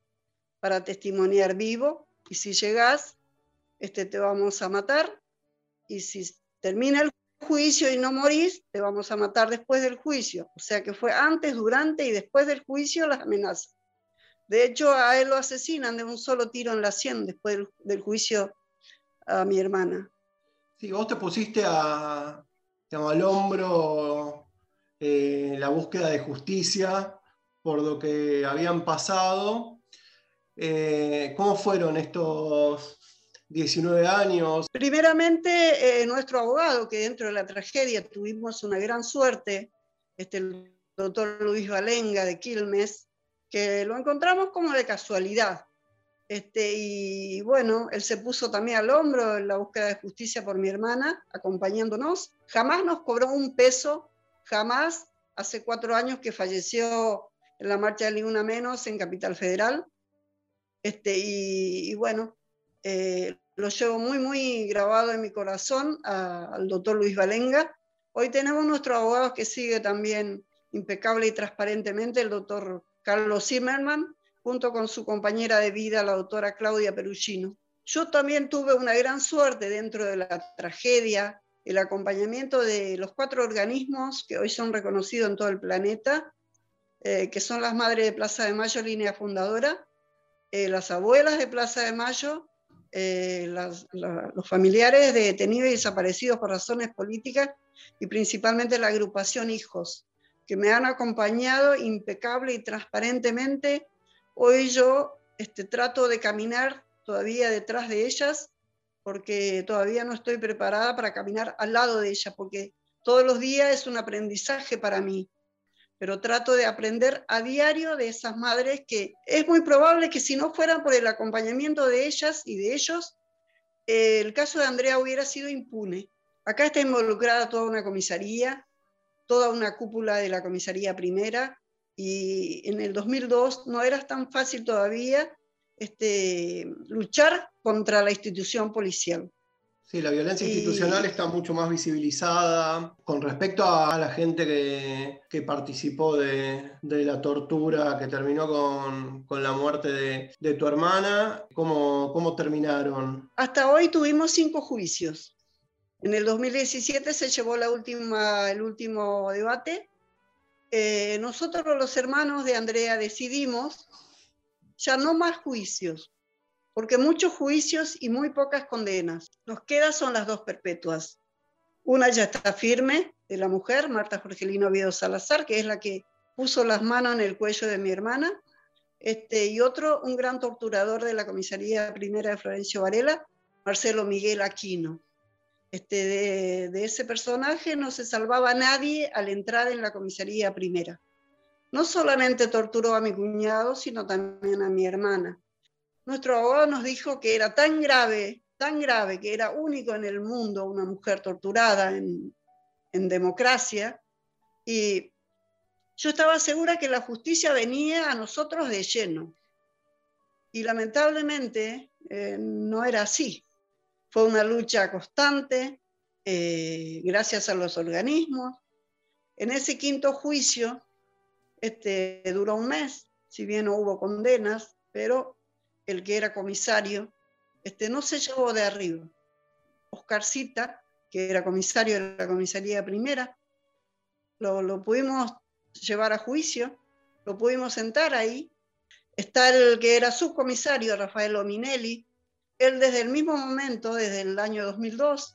para testimoniar vivo y si llegás, este, te vamos a matar y si termina el juicio y no morís, te vamos a matar después del juicio. O sea que fue antes, durante y después del juicio las amenazas. De hecho, a él lo asesinan de un solo tiro en la sien después del, juicio a mi hermana. Sí, vos te pusiste a, al hombro eh, la búsqueda de justicia por lo que habían pasado. Eh, ¿Cómo fueron estos 19 años? Primeramente, eh, nuestro abogado, que dentro de la tragedia tuvimos una gran suerte, este, el doctor Luis Valenga de Quilmes, que lo encontramos como de casualidad. Este, y bueno, él se puso también al hombro en la búsqueda de justicia por mi hermana, acompañándonos. Jamás nos cobró un peso jamás, hace cuatro años que falleció en la marcha de Ni Una Menos en Capital Federal. Este, y, bueno, eh, lo llevo muy, muy grabado en mi corazón al doctor Luis Valenga. Hoy tenemos nuestro abogado que sigue también impecable y transparentemente, el doctor Carlos Zimmerman, junto con su compañera de vida, la doctora Claudia Perugino. Yo también tuve una gran suerte dentro de la tragedia el acompañamiento de los cuatro organismos que hoy son reconocidos en todo el planeta, eh, que son las madres de Plaza de Mayo, línea fundadora, eh, las abuelas de Plaza de Mayo, eh, los familiares de detenidos y desaparecidos por razones políticas y principalmente la agrupación Hijos, que me han acompañado impecable y transparentemente. Hoy yo este, trato de caminar todavía detrás de ellas porque todavía no estoy preparada para caminar al lado de ellas, porque todos los días es un aprendizaje para mí pero trato de aprender a diario de esas madres que es muy probable que si no fueran por el acompañamiento de ellas y de ellos, eh, el caso de Andrea hubiera sido impune. Acá está involucrada toda una comisaría, toda una cúpula de la comisaría primera, y en el 2002 no era tan fácil todavía este, luchar contra la institución policial. Sí, la violencia institucional está mucho más visibilizada. Con respecto a la gente que, participó de, la tortura que terminó con, la muerte de, tu hermana, ¿cómo, ¿cómo, terminaron? Hasta hoy tuvimos cinco juicios. En el 2017 se llevó la última, el último debate. Eh, nosotros los hermanos de Andrea decidimos ya no más juicios, porque muchos juicios y muy pocas condenas. Nos quedan son las dos perpetuas. Una ya está firme, de la mujer, Marta Jorgelino Oviedo Salazar, que es la que puso las manos en el cuello de mi hermana, este, y otro, un gran torturador de la comisaría primera de Florencio Varela, Marcelo Miguel Aquino. Este, de, de ese personaje no se salvaba nadie al entrar en la comisaría primera. No solamente torturó a mi cuñado, sino también a mi hermana nuestro abogado nos dijo que era tan grave, tan grave, que era único en el mundo una mujer torturada en, democracia. Y yo estaba segura que la justicia venía a nosotros de lleno. Y lamentablemente eh, no era así. Fue una lucha constante, eh, gracias a los organismos. En ese quinto juicio, este, duró un mes, si bien no hubo condenas, pero el que era comisario, este, no se llevó de arriba. Oscarcita, que era comisario de la comisaría primera, lo, pudimos llevar a juicio, lo pudimos sentar ahí. Está el que era subcomisario, Rafael Ominelli. Él desde el mismo momento, desde el año 2002,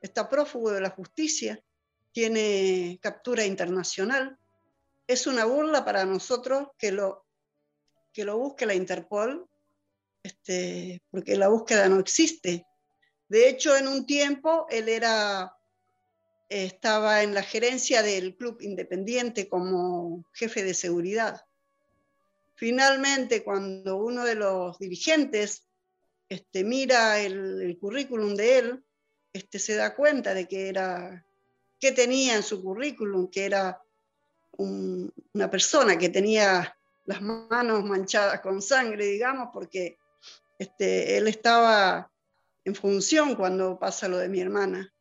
está prófugo de la justicia, tiene captura internacional. Es una burla para nosotros que lo, que lo busque la Interpol este, porque la búsqueda no existe. De hecho, en un tiempo él era, estaba en la gerencia del club independiente como jefe de seguridad. Finalmente, cuando uno de los dirigentes este, mira el, currículum de él, este, se da cuenta de que era, que tenía en su currículum, que era una persona que tenía las manos manchadas con sangre, digamos, porque este, él estaba en función cuando pasa lo de mi hermana.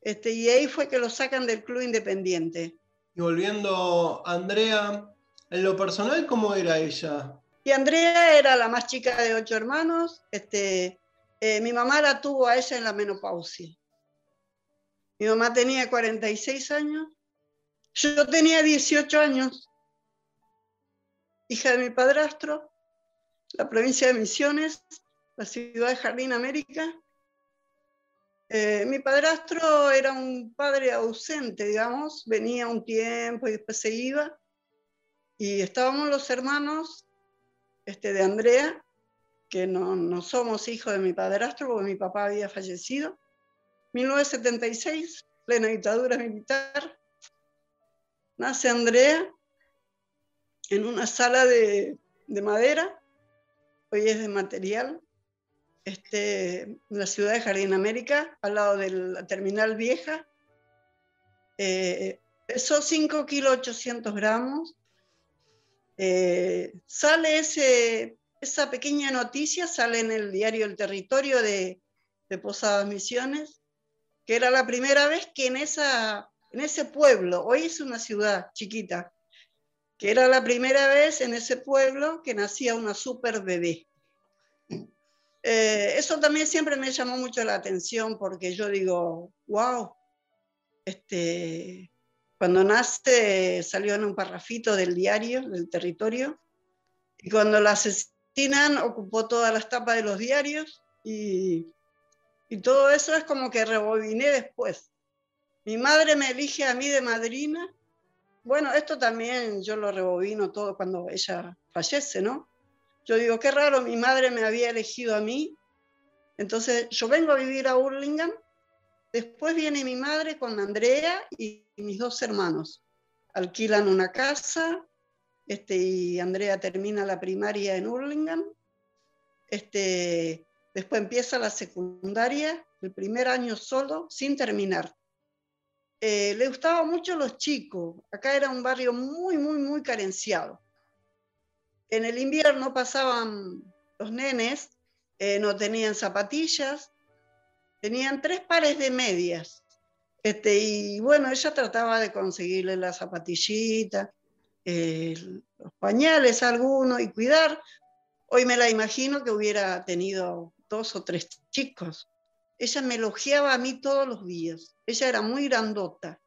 Este, y ahí fue que lo sacan del club independiente. Y volviendo a Andrea, en lo personal, ¿cómo era ella? Y Andrea era la más chica de ocho hermanos. Este, eh, mi mamá la tuvo a ella en la menopausia. Mi mamá tenía 46 años. Yo tenía 18 años. Hija de mi padrastro la provincia de Misiones, la ciudad de Jardín América. Eh, mi padrastro era un padre ausente, digamos, venía un tiempo y después se iba. Y estábamos los hermanos este, de Andrea, que no, no somos hijos de mi padrastro porque mi papá había fallecido. 1976, plena dictadura militar. Nace Andrea en una sala de, de madera hoy es de material, este, en la ciudad de Jardín América, al lado de la terminal vieja. Eh, pesó 5 kilos 800 gramos. Eh, sale ese, esa pequeña noticia, sale en el diario El Territorio de, de Posadas Misiones, que era la primera vez que en, esa, en ese pueblo, hoy es una ciudad chiquita, que era la primera vez en ese pueblo que nacía una super bebé. Eh, eso también siempre me llamó mucho la atención porque yo digo, wow, este, cuando nace salió en un parrafito del diario, del territorio, y cuando la asesinan ocupó todas las tapas de los diarios, Y, y todo eso es como que rebobiné después. Mi madre me elige a mí de madrina. Bueno, esto también yo lo rebobino todo cuando ella fallece, ¿no? Yo digo, qué raro, mi madre me había elegido a mí. Entonces yo vengo a vivir a Hurlingham. Después viene mi madre con Andrea y mis dos hermanos. Alquilan una casa este, y Andrea termina la primaria en Hurlingham. Este, después empieza la secundaria, el primer año solo, sin terminar. Eh, le gustaban mucho los chicos. Acá era un barrio muy, muy, muy carenciado. En el invierno pasaban los nenes, eh, no tenían zapatillas, tenían tres pares de medias. Este, y bueno, ella trataba de conseguirle la zapatillita, eh, los pañales algunos y cuidar. Hoy me la imagino que hubiera tenido dos o tres chicos. Ella me elogiaba a mí todos los días. Ella era muy grandota.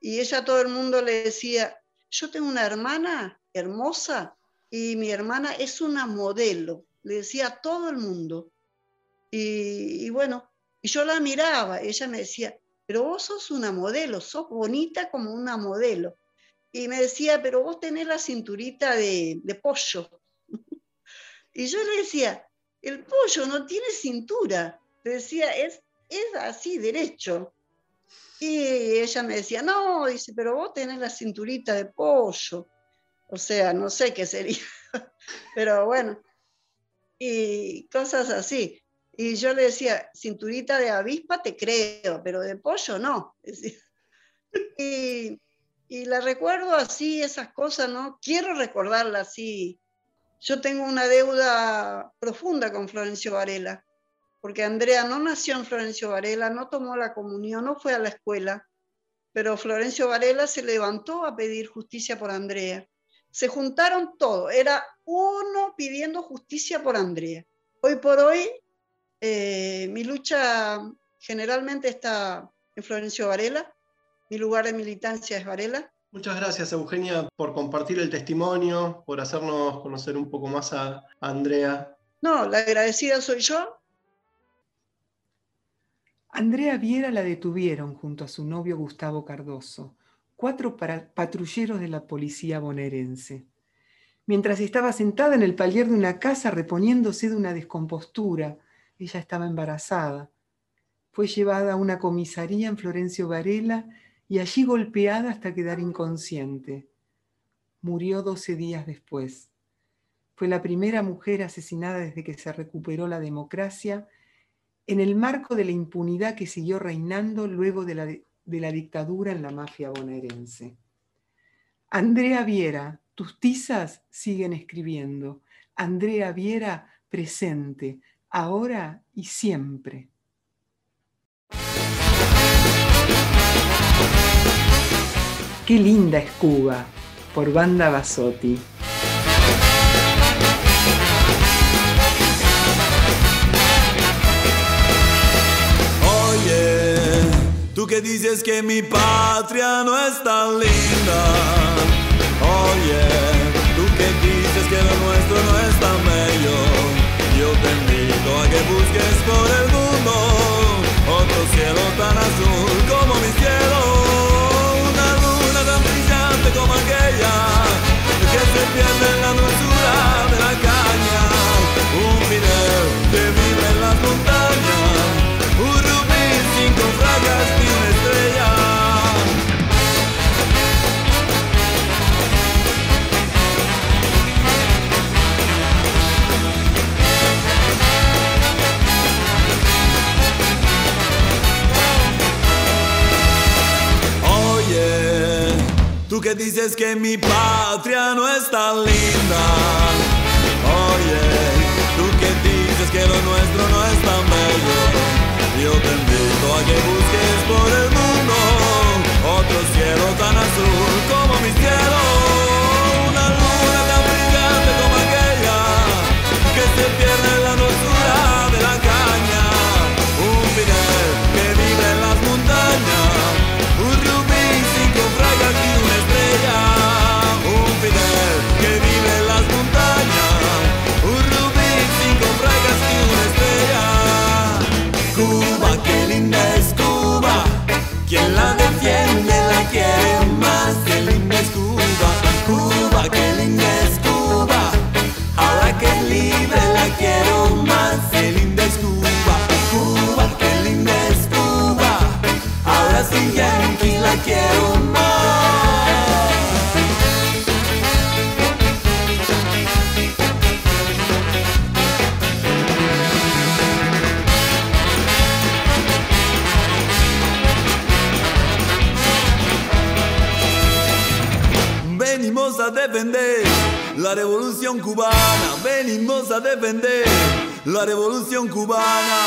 Y ella a todo el mundo le decía, yo tengo una hermana hermosa y mi hermana es una modelo. Le decía a todo el mundo. Y, bueno, y yo la miraba. Ella me decía, pero vos sos una modelo, sos bonita como una modelo. Y me decía, pero vos tenés la cinturita de, de pollo. y yo le decía, el pollo no tiene cintura. Decía, es, es así, derecho. Y ella me decía, no, dice, pero vos tenés la cinturita de pollo. O sea, no sé qué sería, pero bueno. Y cosas así. Y yo le decía, cinturita de avispa te creo, pero de pollo no. Y, y la recuerdo así, esas cosas, ¿no? Quiero recordarla así. Yo tengo una deuda profunda con Florencio Varela, porque Andrea no nació en Florencio Varela, no tomó la comunión, no fue a la escuela, pero Florencio Varela se levantó a pedir justicia por Andrea. Se juntaron todos, era uno pidiendo justicia por Andrea. Hoy por hoy eh, mi lucha generalmente está en Florencio Varela, mi lugar de militancia es Varela. Muchas gracias Eugenia por compartir el testimonio, por hacernos conocer un poco más a Andrea. No, la agradecida soy yo. Andrea Viera la detuvieron junto a su novio Gustavo Cardoso, cuatro patrulleros de la policía bonaerense. Mientras estaba sentada en el palier de una casa reponiéndose de una descompostura, ella estaba embarazada. Fue llevada a una comisaría en Florencio Varela y allí golpeada hasta quedar inconsciente. Murió 12 días después. Fue la primera mujer asesinada desde que se recuperó la democracia en el marco de la impunidad que siguió reinando luego de la, de la dictadura en la mafia bonaerense. Andrea Viera, tus tizas siguen escribiendo. Andrea Viera, presente, ahora y siempre. Qué linda es Cuba, por Banda Basotti. Que dices que mi patria no es tan linda. Oye, tú que dices que lo nuestro no es tan bello. Yo te invito a que busques por el mundo otro cielo tan azul como mi cielo. Una luna tan brillante como aquella que se pierde en la dulzura que dices que mi patria cubana, venimos a defender la revolución cubana,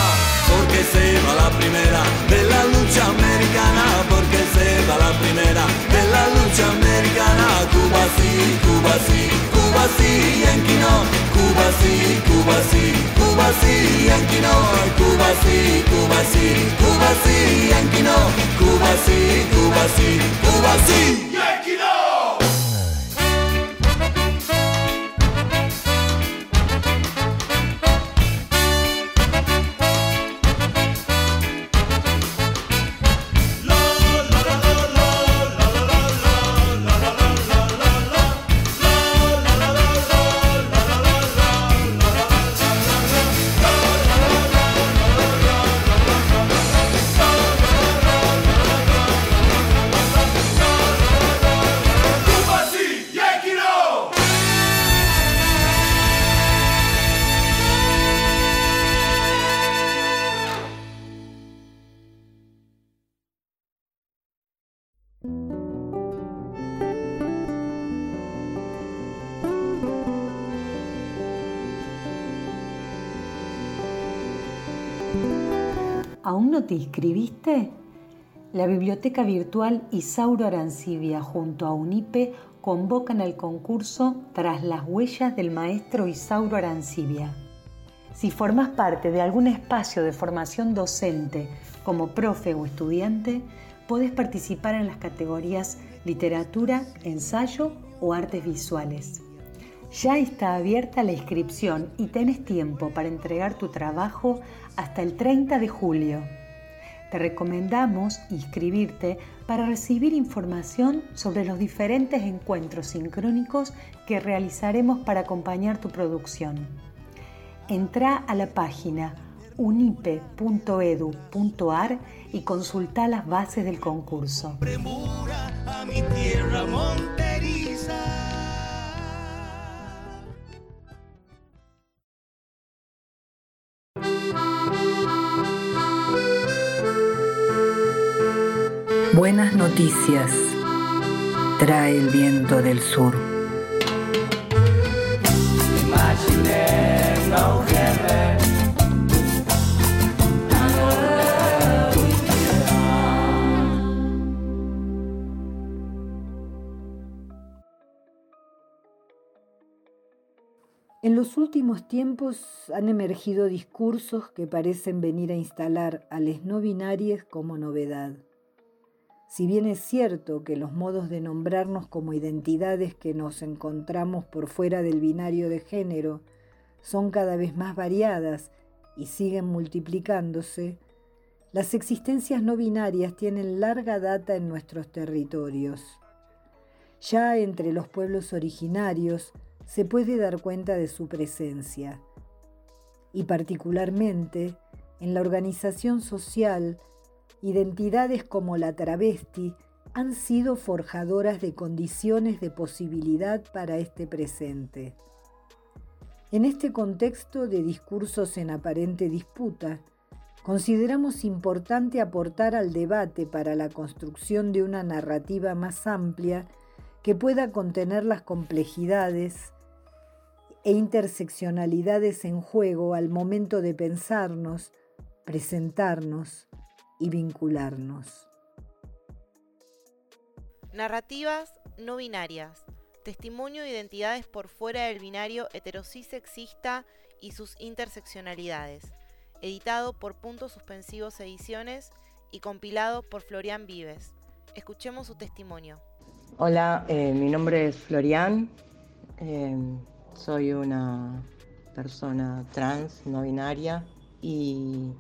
porque se va la primera de la lucha americana, porque se va la primera de la lucha americana, Cuba sí, Cuba sí, Cuba sí, Yankee no, Cuba sí, Cuba sí, Cuba sí, Yankee no, Cuba sí, Cuba sí, Cuba sí, Yankee no, Cuba sí, Cuba sí, Cuba sí, Yankee no. Te inscribiste? La Biblioteca Virtual Isauro Arancibia junto a UNIPE convocan al concurso Tras las huellas del maestro Isauro Arancibia. Si formas parte de algún espacio de formación docente como profe o estudiante, puedes participar en las categorías literatura, ensayo o artes visuales. Ya está abierta la inscripción y tenés tiempo para entregar tu trabajo hasta el 30 de julio. Te recomendamos inscribirte para recibir información sobre los diferentes encuentros sincrónicos que realizaremos para acompañar tu producción. Entra a la página unipe.edu.ar y consulta las bases del concurso. Buenas noticias trae el viento del sur. En los últimos tiempos han emergido discursos que parecen venir a instalar a les no binarias como novedad. Si bien es cierto que los modos de nombrarnos como identidades que nos encontramos por fuera del binario de género son cada vez más variadas y siguen multiplicándose, las existencias no binarias tienen larga data en nuestros territorios. Ya entre los pueblos originarios se puede dar cuenta de su presencia, y particularmente en la organización social Identidades como la travesti han sido forjadoras de condiciones de posibilidad para este presente. En este contexto de discursos en aparente disputa, consideramos importante aportar al debate para la construcción de una narrativa más amplia que pueda contener las complejidades e interseccionalidades en juego al momento de pensarnos, presentarnos y vincularnos. Narrativas no binarias. Testimonio de identidades por fuera del binario heterosis-sexista y sus interseccionalidades. Editado por Puntos Suspensivos Ediciones y compilado por Florian Vives. Escuchemos su testimonio. Hola, eh, mi nombre es Florian. eh, soy una persona trans, no binaria y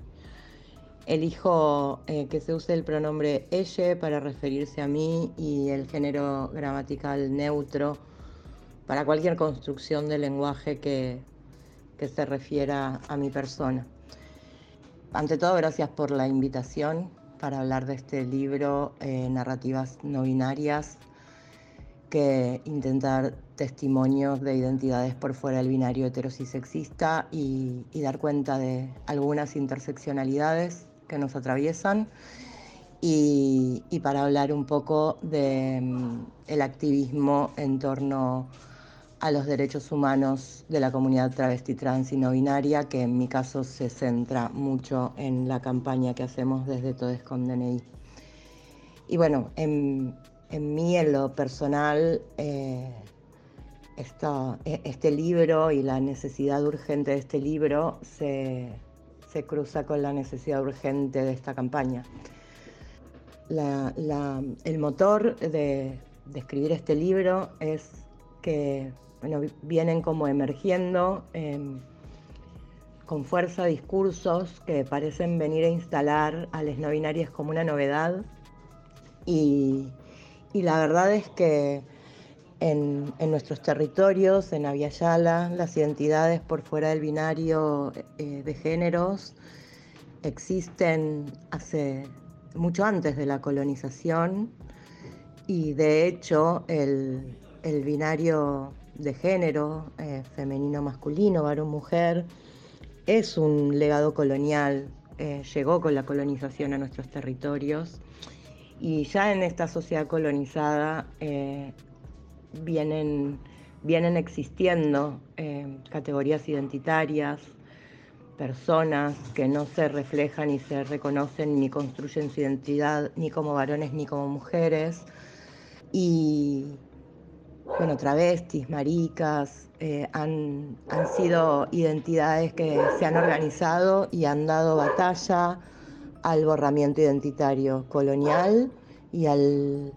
Elijo eh, que se use el pronombre ella para referirse a mí y el género gramatical neutro para cualquier construcción de lenguaje que, que se refiera a mi persona. Ante todo, gracias por la invitación para hablar de este libro, eh, Narrativas no binarias, que intentar testimonios de identidades por fuera del binario heterosexista y, y dar cuenta de algunas interseccionalidades que nos atraviesan y, para hablar un poco del el activismo en torno a los derechos humanos de la comunidad travesti, trans y no binaria, que en mi caso se centra mucho en la campaña que hacemos desde Todes con DNI. Y bueno, en, en mí, en lo personal, eh, e, este libro y la necesidad urgente de este libro se, se cruza con la necesidad urgente de esta campaña. El motor de, escribir este libro es que vienen como emergiendo eh, con fuerza discursos que parecen venir a instalar a las no binarias como una novedad. Y la verdad es que en, nuestros territorios, en Aviala, las identidades por fuera del binario eh, de géneros existen hace mucho antes de la colonización y de hecho el, el binario de género, eh, femenino, masculino, varón, mujer, es un legado colonial, eh, llegó con la colonización a nuestros territorios y ya en esta sociedad colonizada vienen, vienen existiendo eh, categorías identitarias, personas que no se reflejan ni se reconocen ni construyen su identidad ni como varones ni como mujeres. Y, bueno, travestis, maricas, eh, han, han, sido identidades que se han organizado y han dado batalla al borramiento identitario colonial y al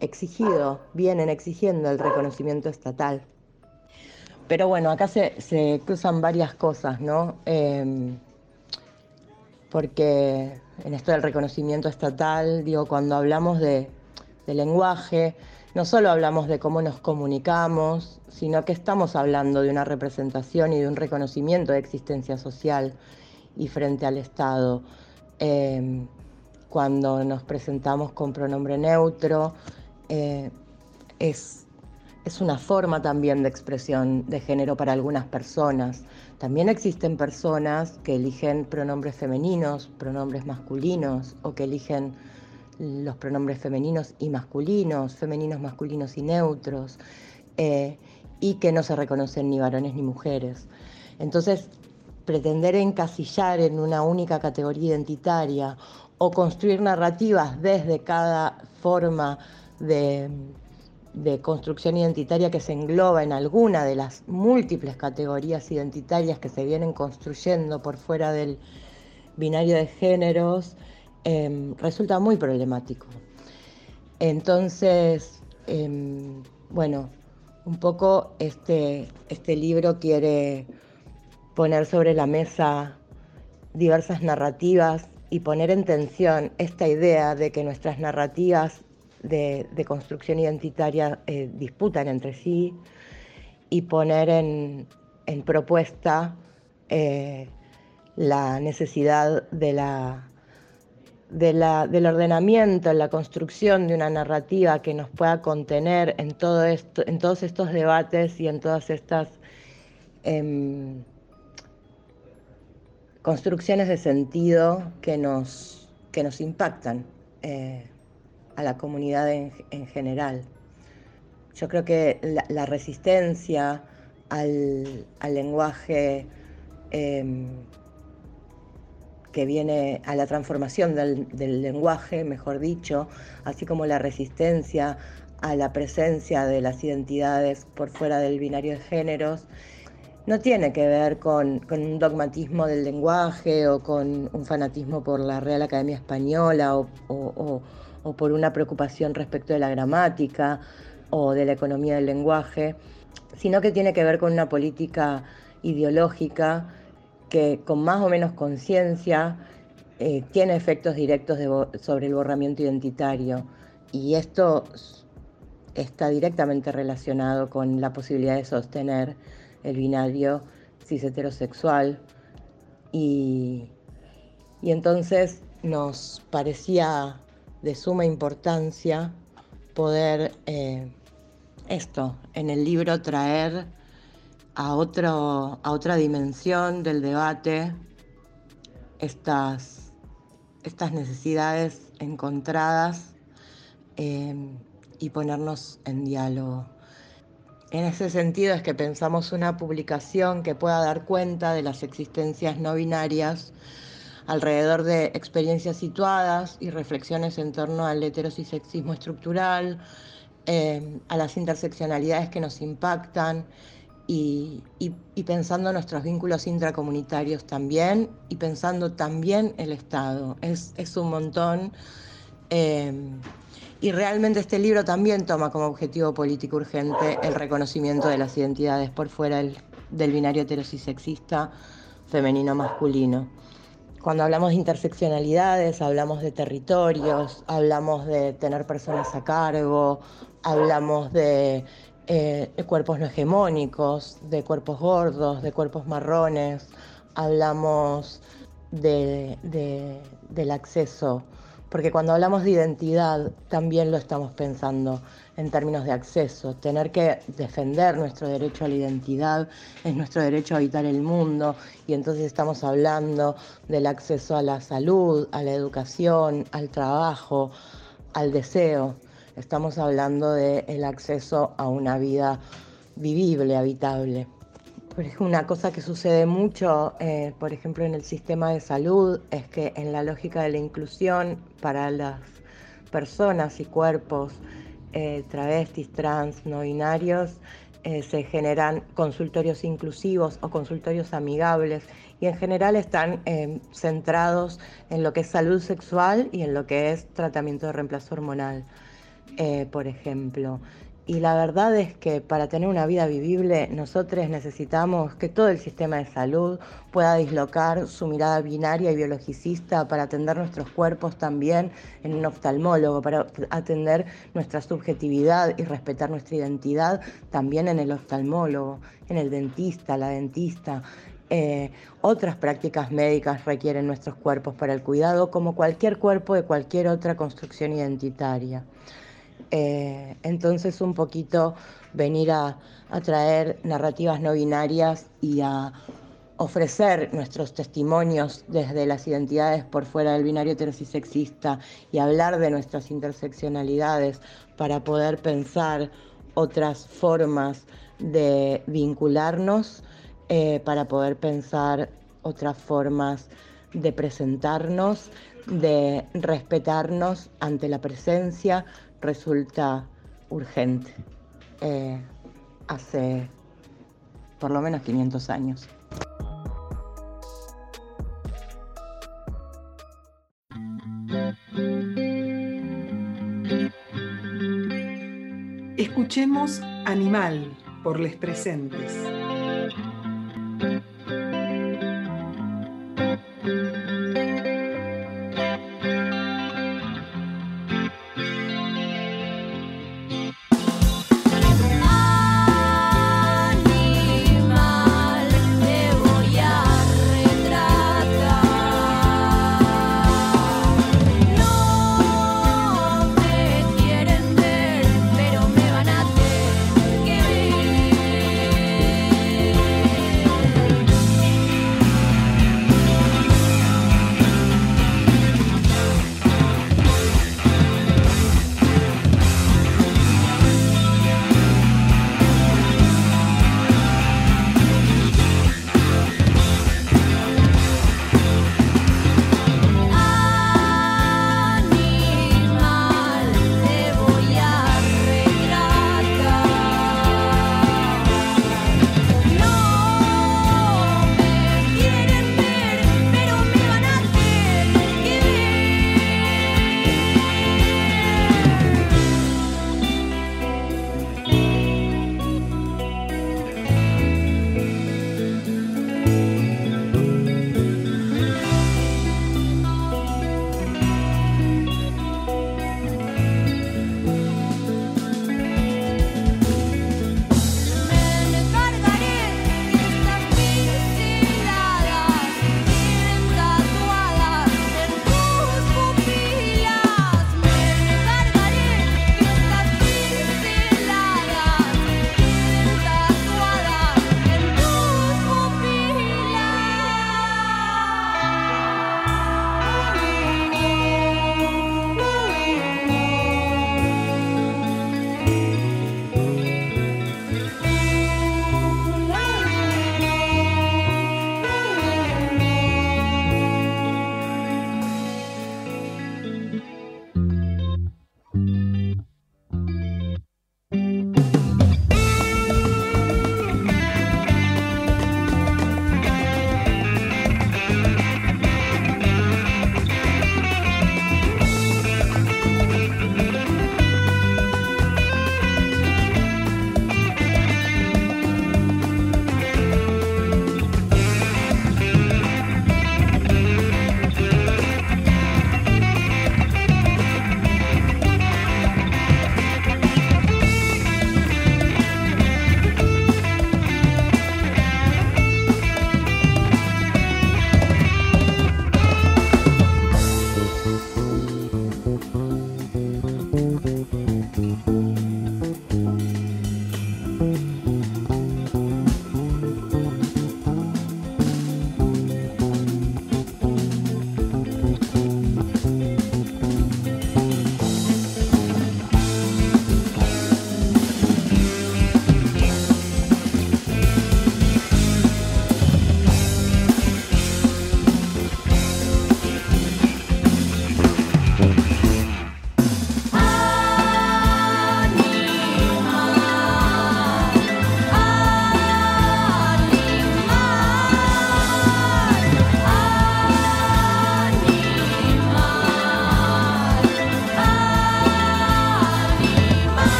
exigido, vienen exigiendo el reconocimiento estatal. Pero bueno, acá se, se cruzan varias cosas, ¿no? Eh, porque en esto del reconocimiento estatal, digo, cuando hablamos de, de lenguaje, no solo hablamos de cómo nos comunicamos, sino que estamos hablando de una representación y de un reconocimiento de existencia social y frente al Estado. Eh, cuando nos presentamos con pronombre neutro, eh, es, es una forma también de expresión de género para algunas personas. También existen personas que eligen pronombres femeninos, pronombres masculinos o que eligen los pronombres femeninos y masculinos, femeninos, masculinos y neutros, eh, y que no se reconocen ni varones ni mujeres. Entonces, pretender encasillar en una única categoría identitaria o construir narrativas desde cada forma de, construcción identitaria que se engloba en alguna de las múltiples categorías identitarias que se vienen construyendo por fuera del binario de géneros, eh, resulta muy problemático. Entonces, eh, bueno, un poco este, este libro quiere poner sobre la mesa diversas narrativas y poner en tensión esta idea de que nuestras narrativas de, construcción identitaria eh, disputan entre sí y poner en, en propuesta eh, la necesidad de la de la, del ordenamiento, en la construcción de una narrativa que nos pueda contener en, todo esto, en todos estos debates y en todas estas eh, construcciones de sentido que nos, que nos impactan eh, a la comunidad en, en, general. Yo creo que la, resistencia al, al lenguaje eh, que viene a la transformación del, del, lenguaje, mejor dicho, así como la resistencia a la presencia de las identidades por fuera del binario de géneros, no tiene que ver con, con un dogmatismo del lenguaje o con un fanatismo por la Real Academia Española o por una preocupación respecto de la gramática o de la economía del lenguaje, sino que tiene que ver con una política ideológica que con más o menos conciencia eh, tiene efectos directos sobre el borramiento identitario. Y esto está directamente relacionado con la posibilidad de sostener el binario cis heterosexual. Y, entonces nos parecía de suma importancia poder eh, esto en el libro traer a, otro, a otra dimensión del debate estas, estas necesidades encontradas eh, y ponernos en diálogo. En ese sentido es que pensamos una publicación que pueda dar cuenta de las existencias no binarias alrededor de experiencias situadas y reflexiones en torno al heterosexismo estructural, eh, a las interseccionalidades que nos impactan y, pensando nuestros vínculos intracomunitarios también y pensando también el Estado. Es, un montón. Eh, y realmente este libro también toma como objetivo político urgente el reconocimiento de las identidades por fuera del, del binario heterosexista femenino-masculino. Cuando hablamos de interseccionalidades, hablamos de territorios, hablamos de tener personas a cargo, hablamos de, eh, cuerpos no hegemónicos, de cuerpos gordos, de cuerpos marrones, hablamos de, del acceso, porque cuando hablamos de identidad también lo estamos pensando en términos de acceso. Tener que defender nuestro derecho a la identidad es nuestro derecho a habitar el mundo y entonces estamos hablando del acceso a la salud, a la educación, al trabajo, al deseo. Estamos hablando del acceso a una vida vivible, habitable. Una cosa que sucede mucho, eh, por ejemplo, en el sistema de salud, es que en la lógica de la inclusión para las personas y cuerpos eh, travestis, trans, no binarios, eh, se generan consultorios inclusivos o consultorios amigables y en general están centrados en lo que es salud sexual y en lo que es tratamiento de reemplazo hormonal. Eh, por ejemplo. Y la verdad es que para tener una vida vivible, nosotros necesitamos que todo el sistema de salud pueda dislocar su mirada binaria y biologicista para atender nuestros cuerpos también en un oftalmólogo, para atender nuestra subjetividad y respetar nuestra identidad también en el oftalmólogo, en el dentista, la dentista. Eh, otras prácticas médicas requieren nuestros cuerpos para el cuidado, como cualquier cuerpo de cualquier otra construcción identitaria. Eh, entonces un poquito venir a, traer narrativas no binarias y a ofrecer nuestros testimonios desde las identidades por fuera del binario heterosexista y hablar de nuestras interseccionalidades para poder pensar otras formas de vincularnos, eh, para poder pensar otras formas de presentarnos, de respetarnos ante la presencia, resulta urgente eh, hace por lo menos 500 años. Escuchemos Animal por les presentes.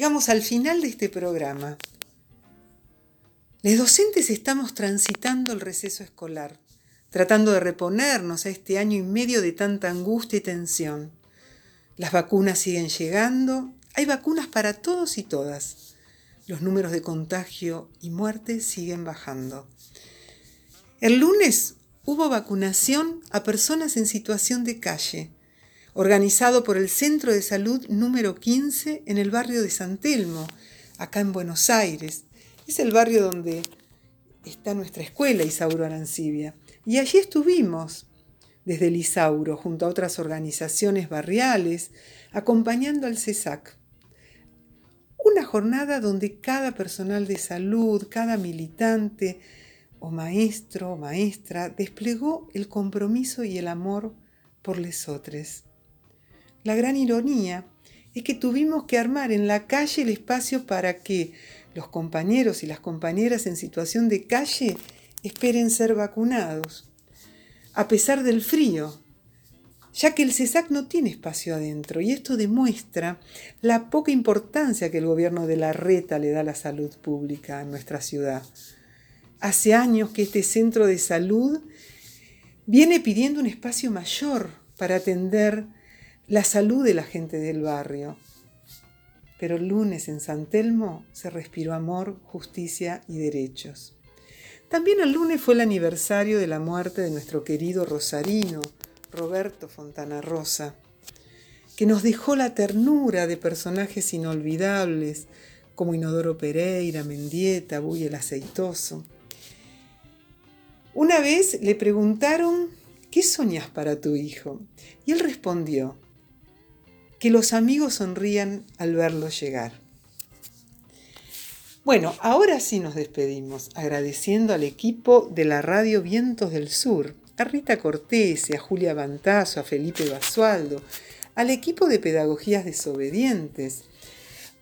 Llegamos al final de este programa. Los docentes estamos transitando el receso escolar, tratando de reponernos a este año y medio de tanta angustia y tensión. Las vacunas siguen llegando, hay vacunas para todos y todas. Los números de contagio y muerte siguen bajando. El lunes hubo vacunación a personas en situación de calle, organizado por el Centro de Salud número 15 en el barrio de San Telmo, acá en Buenos Aires. Es el barrio donde está nuestra escuela, Isauro Arancibia. Y allí estuvimos, desde el Isauro, junto a otras organizaciones barriales, acompañando al CESAC. Una jornada donde cada personal de salud, cada militante o maestro o maestra desplegó el compromiso y el amor por lesotres. La gran ironía es que tuvimos que armar en la calle el espacio para que los compañeros y las compañeras en situación de calle esperen ser vacunados, a pesar del frío, ya que el CESAC no tiene espacio adentro y esto demuestra la poca importancia que el gobierno de la reta le da a la salud pública en nuestra ciudad. Hace años que este centro de salud viene pidiendo un espacio mayor para atender la salud de la gente del barrio. Pero el lunes en San Telmo se respiró amor, justicia y derechos. También el lunes fue el aniversario de la muerte de nuestro querido rosarino, Roberto Fontana Rosa, que nos dejó la ternura de personajes inolvidables como Inodoro Pereira, Mendieta, Buy el Aceitoso. Una vez le preguntaron, ¿qué soñas para tu hijo? Y él respondió, que los amigos sonrían al verlo llegar. Bueno, ahora sí nos despedimos, agradeciendo al equipo de la radio Vientos del Sur, a Rita Cortés, a Julia Bantazo, a Felipe Basualdo, al equipo de Pedagogías Desobedientes,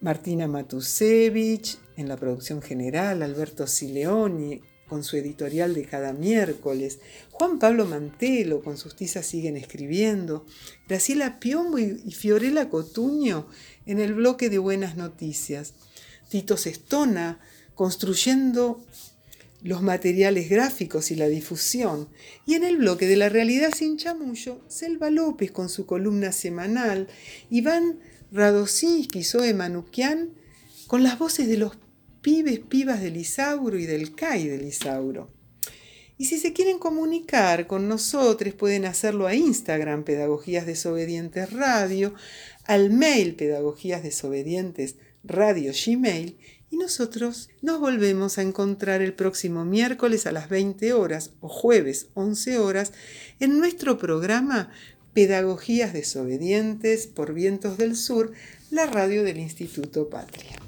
Martina Matusevich en la producción general, Alberto Sileoni, con su editorial de cada miércoles, Juan Pablo Mantelo con sus tizas siguen escribiendo, Graciela Piombo y Fiorella Cotuño en el bloque de Buenas Noticias, Tito Sestona construyendo los materiales gráficos y la difusión, y en el bloque de la realidad sin chamullo, Selva López con su columna semanal, Iván Radosinski y Zoe Manukian con las voces de los pibes, pibas del Isauro y del CAI del Isauro. Y si se quieren comunicar con nosotros, pueden hacerlo a Instagram, Pedagogías Desobedientes Radio, al mail Pedagogías Desobedientes Radio Gmail, y nosotros nos volvemos a encontrar el próximo miércoles a las 20 horas o jueves 11 horas en nuestro programa Pedagogías Desobedientes por Vientos del Sur, la radio del Instituto Patria.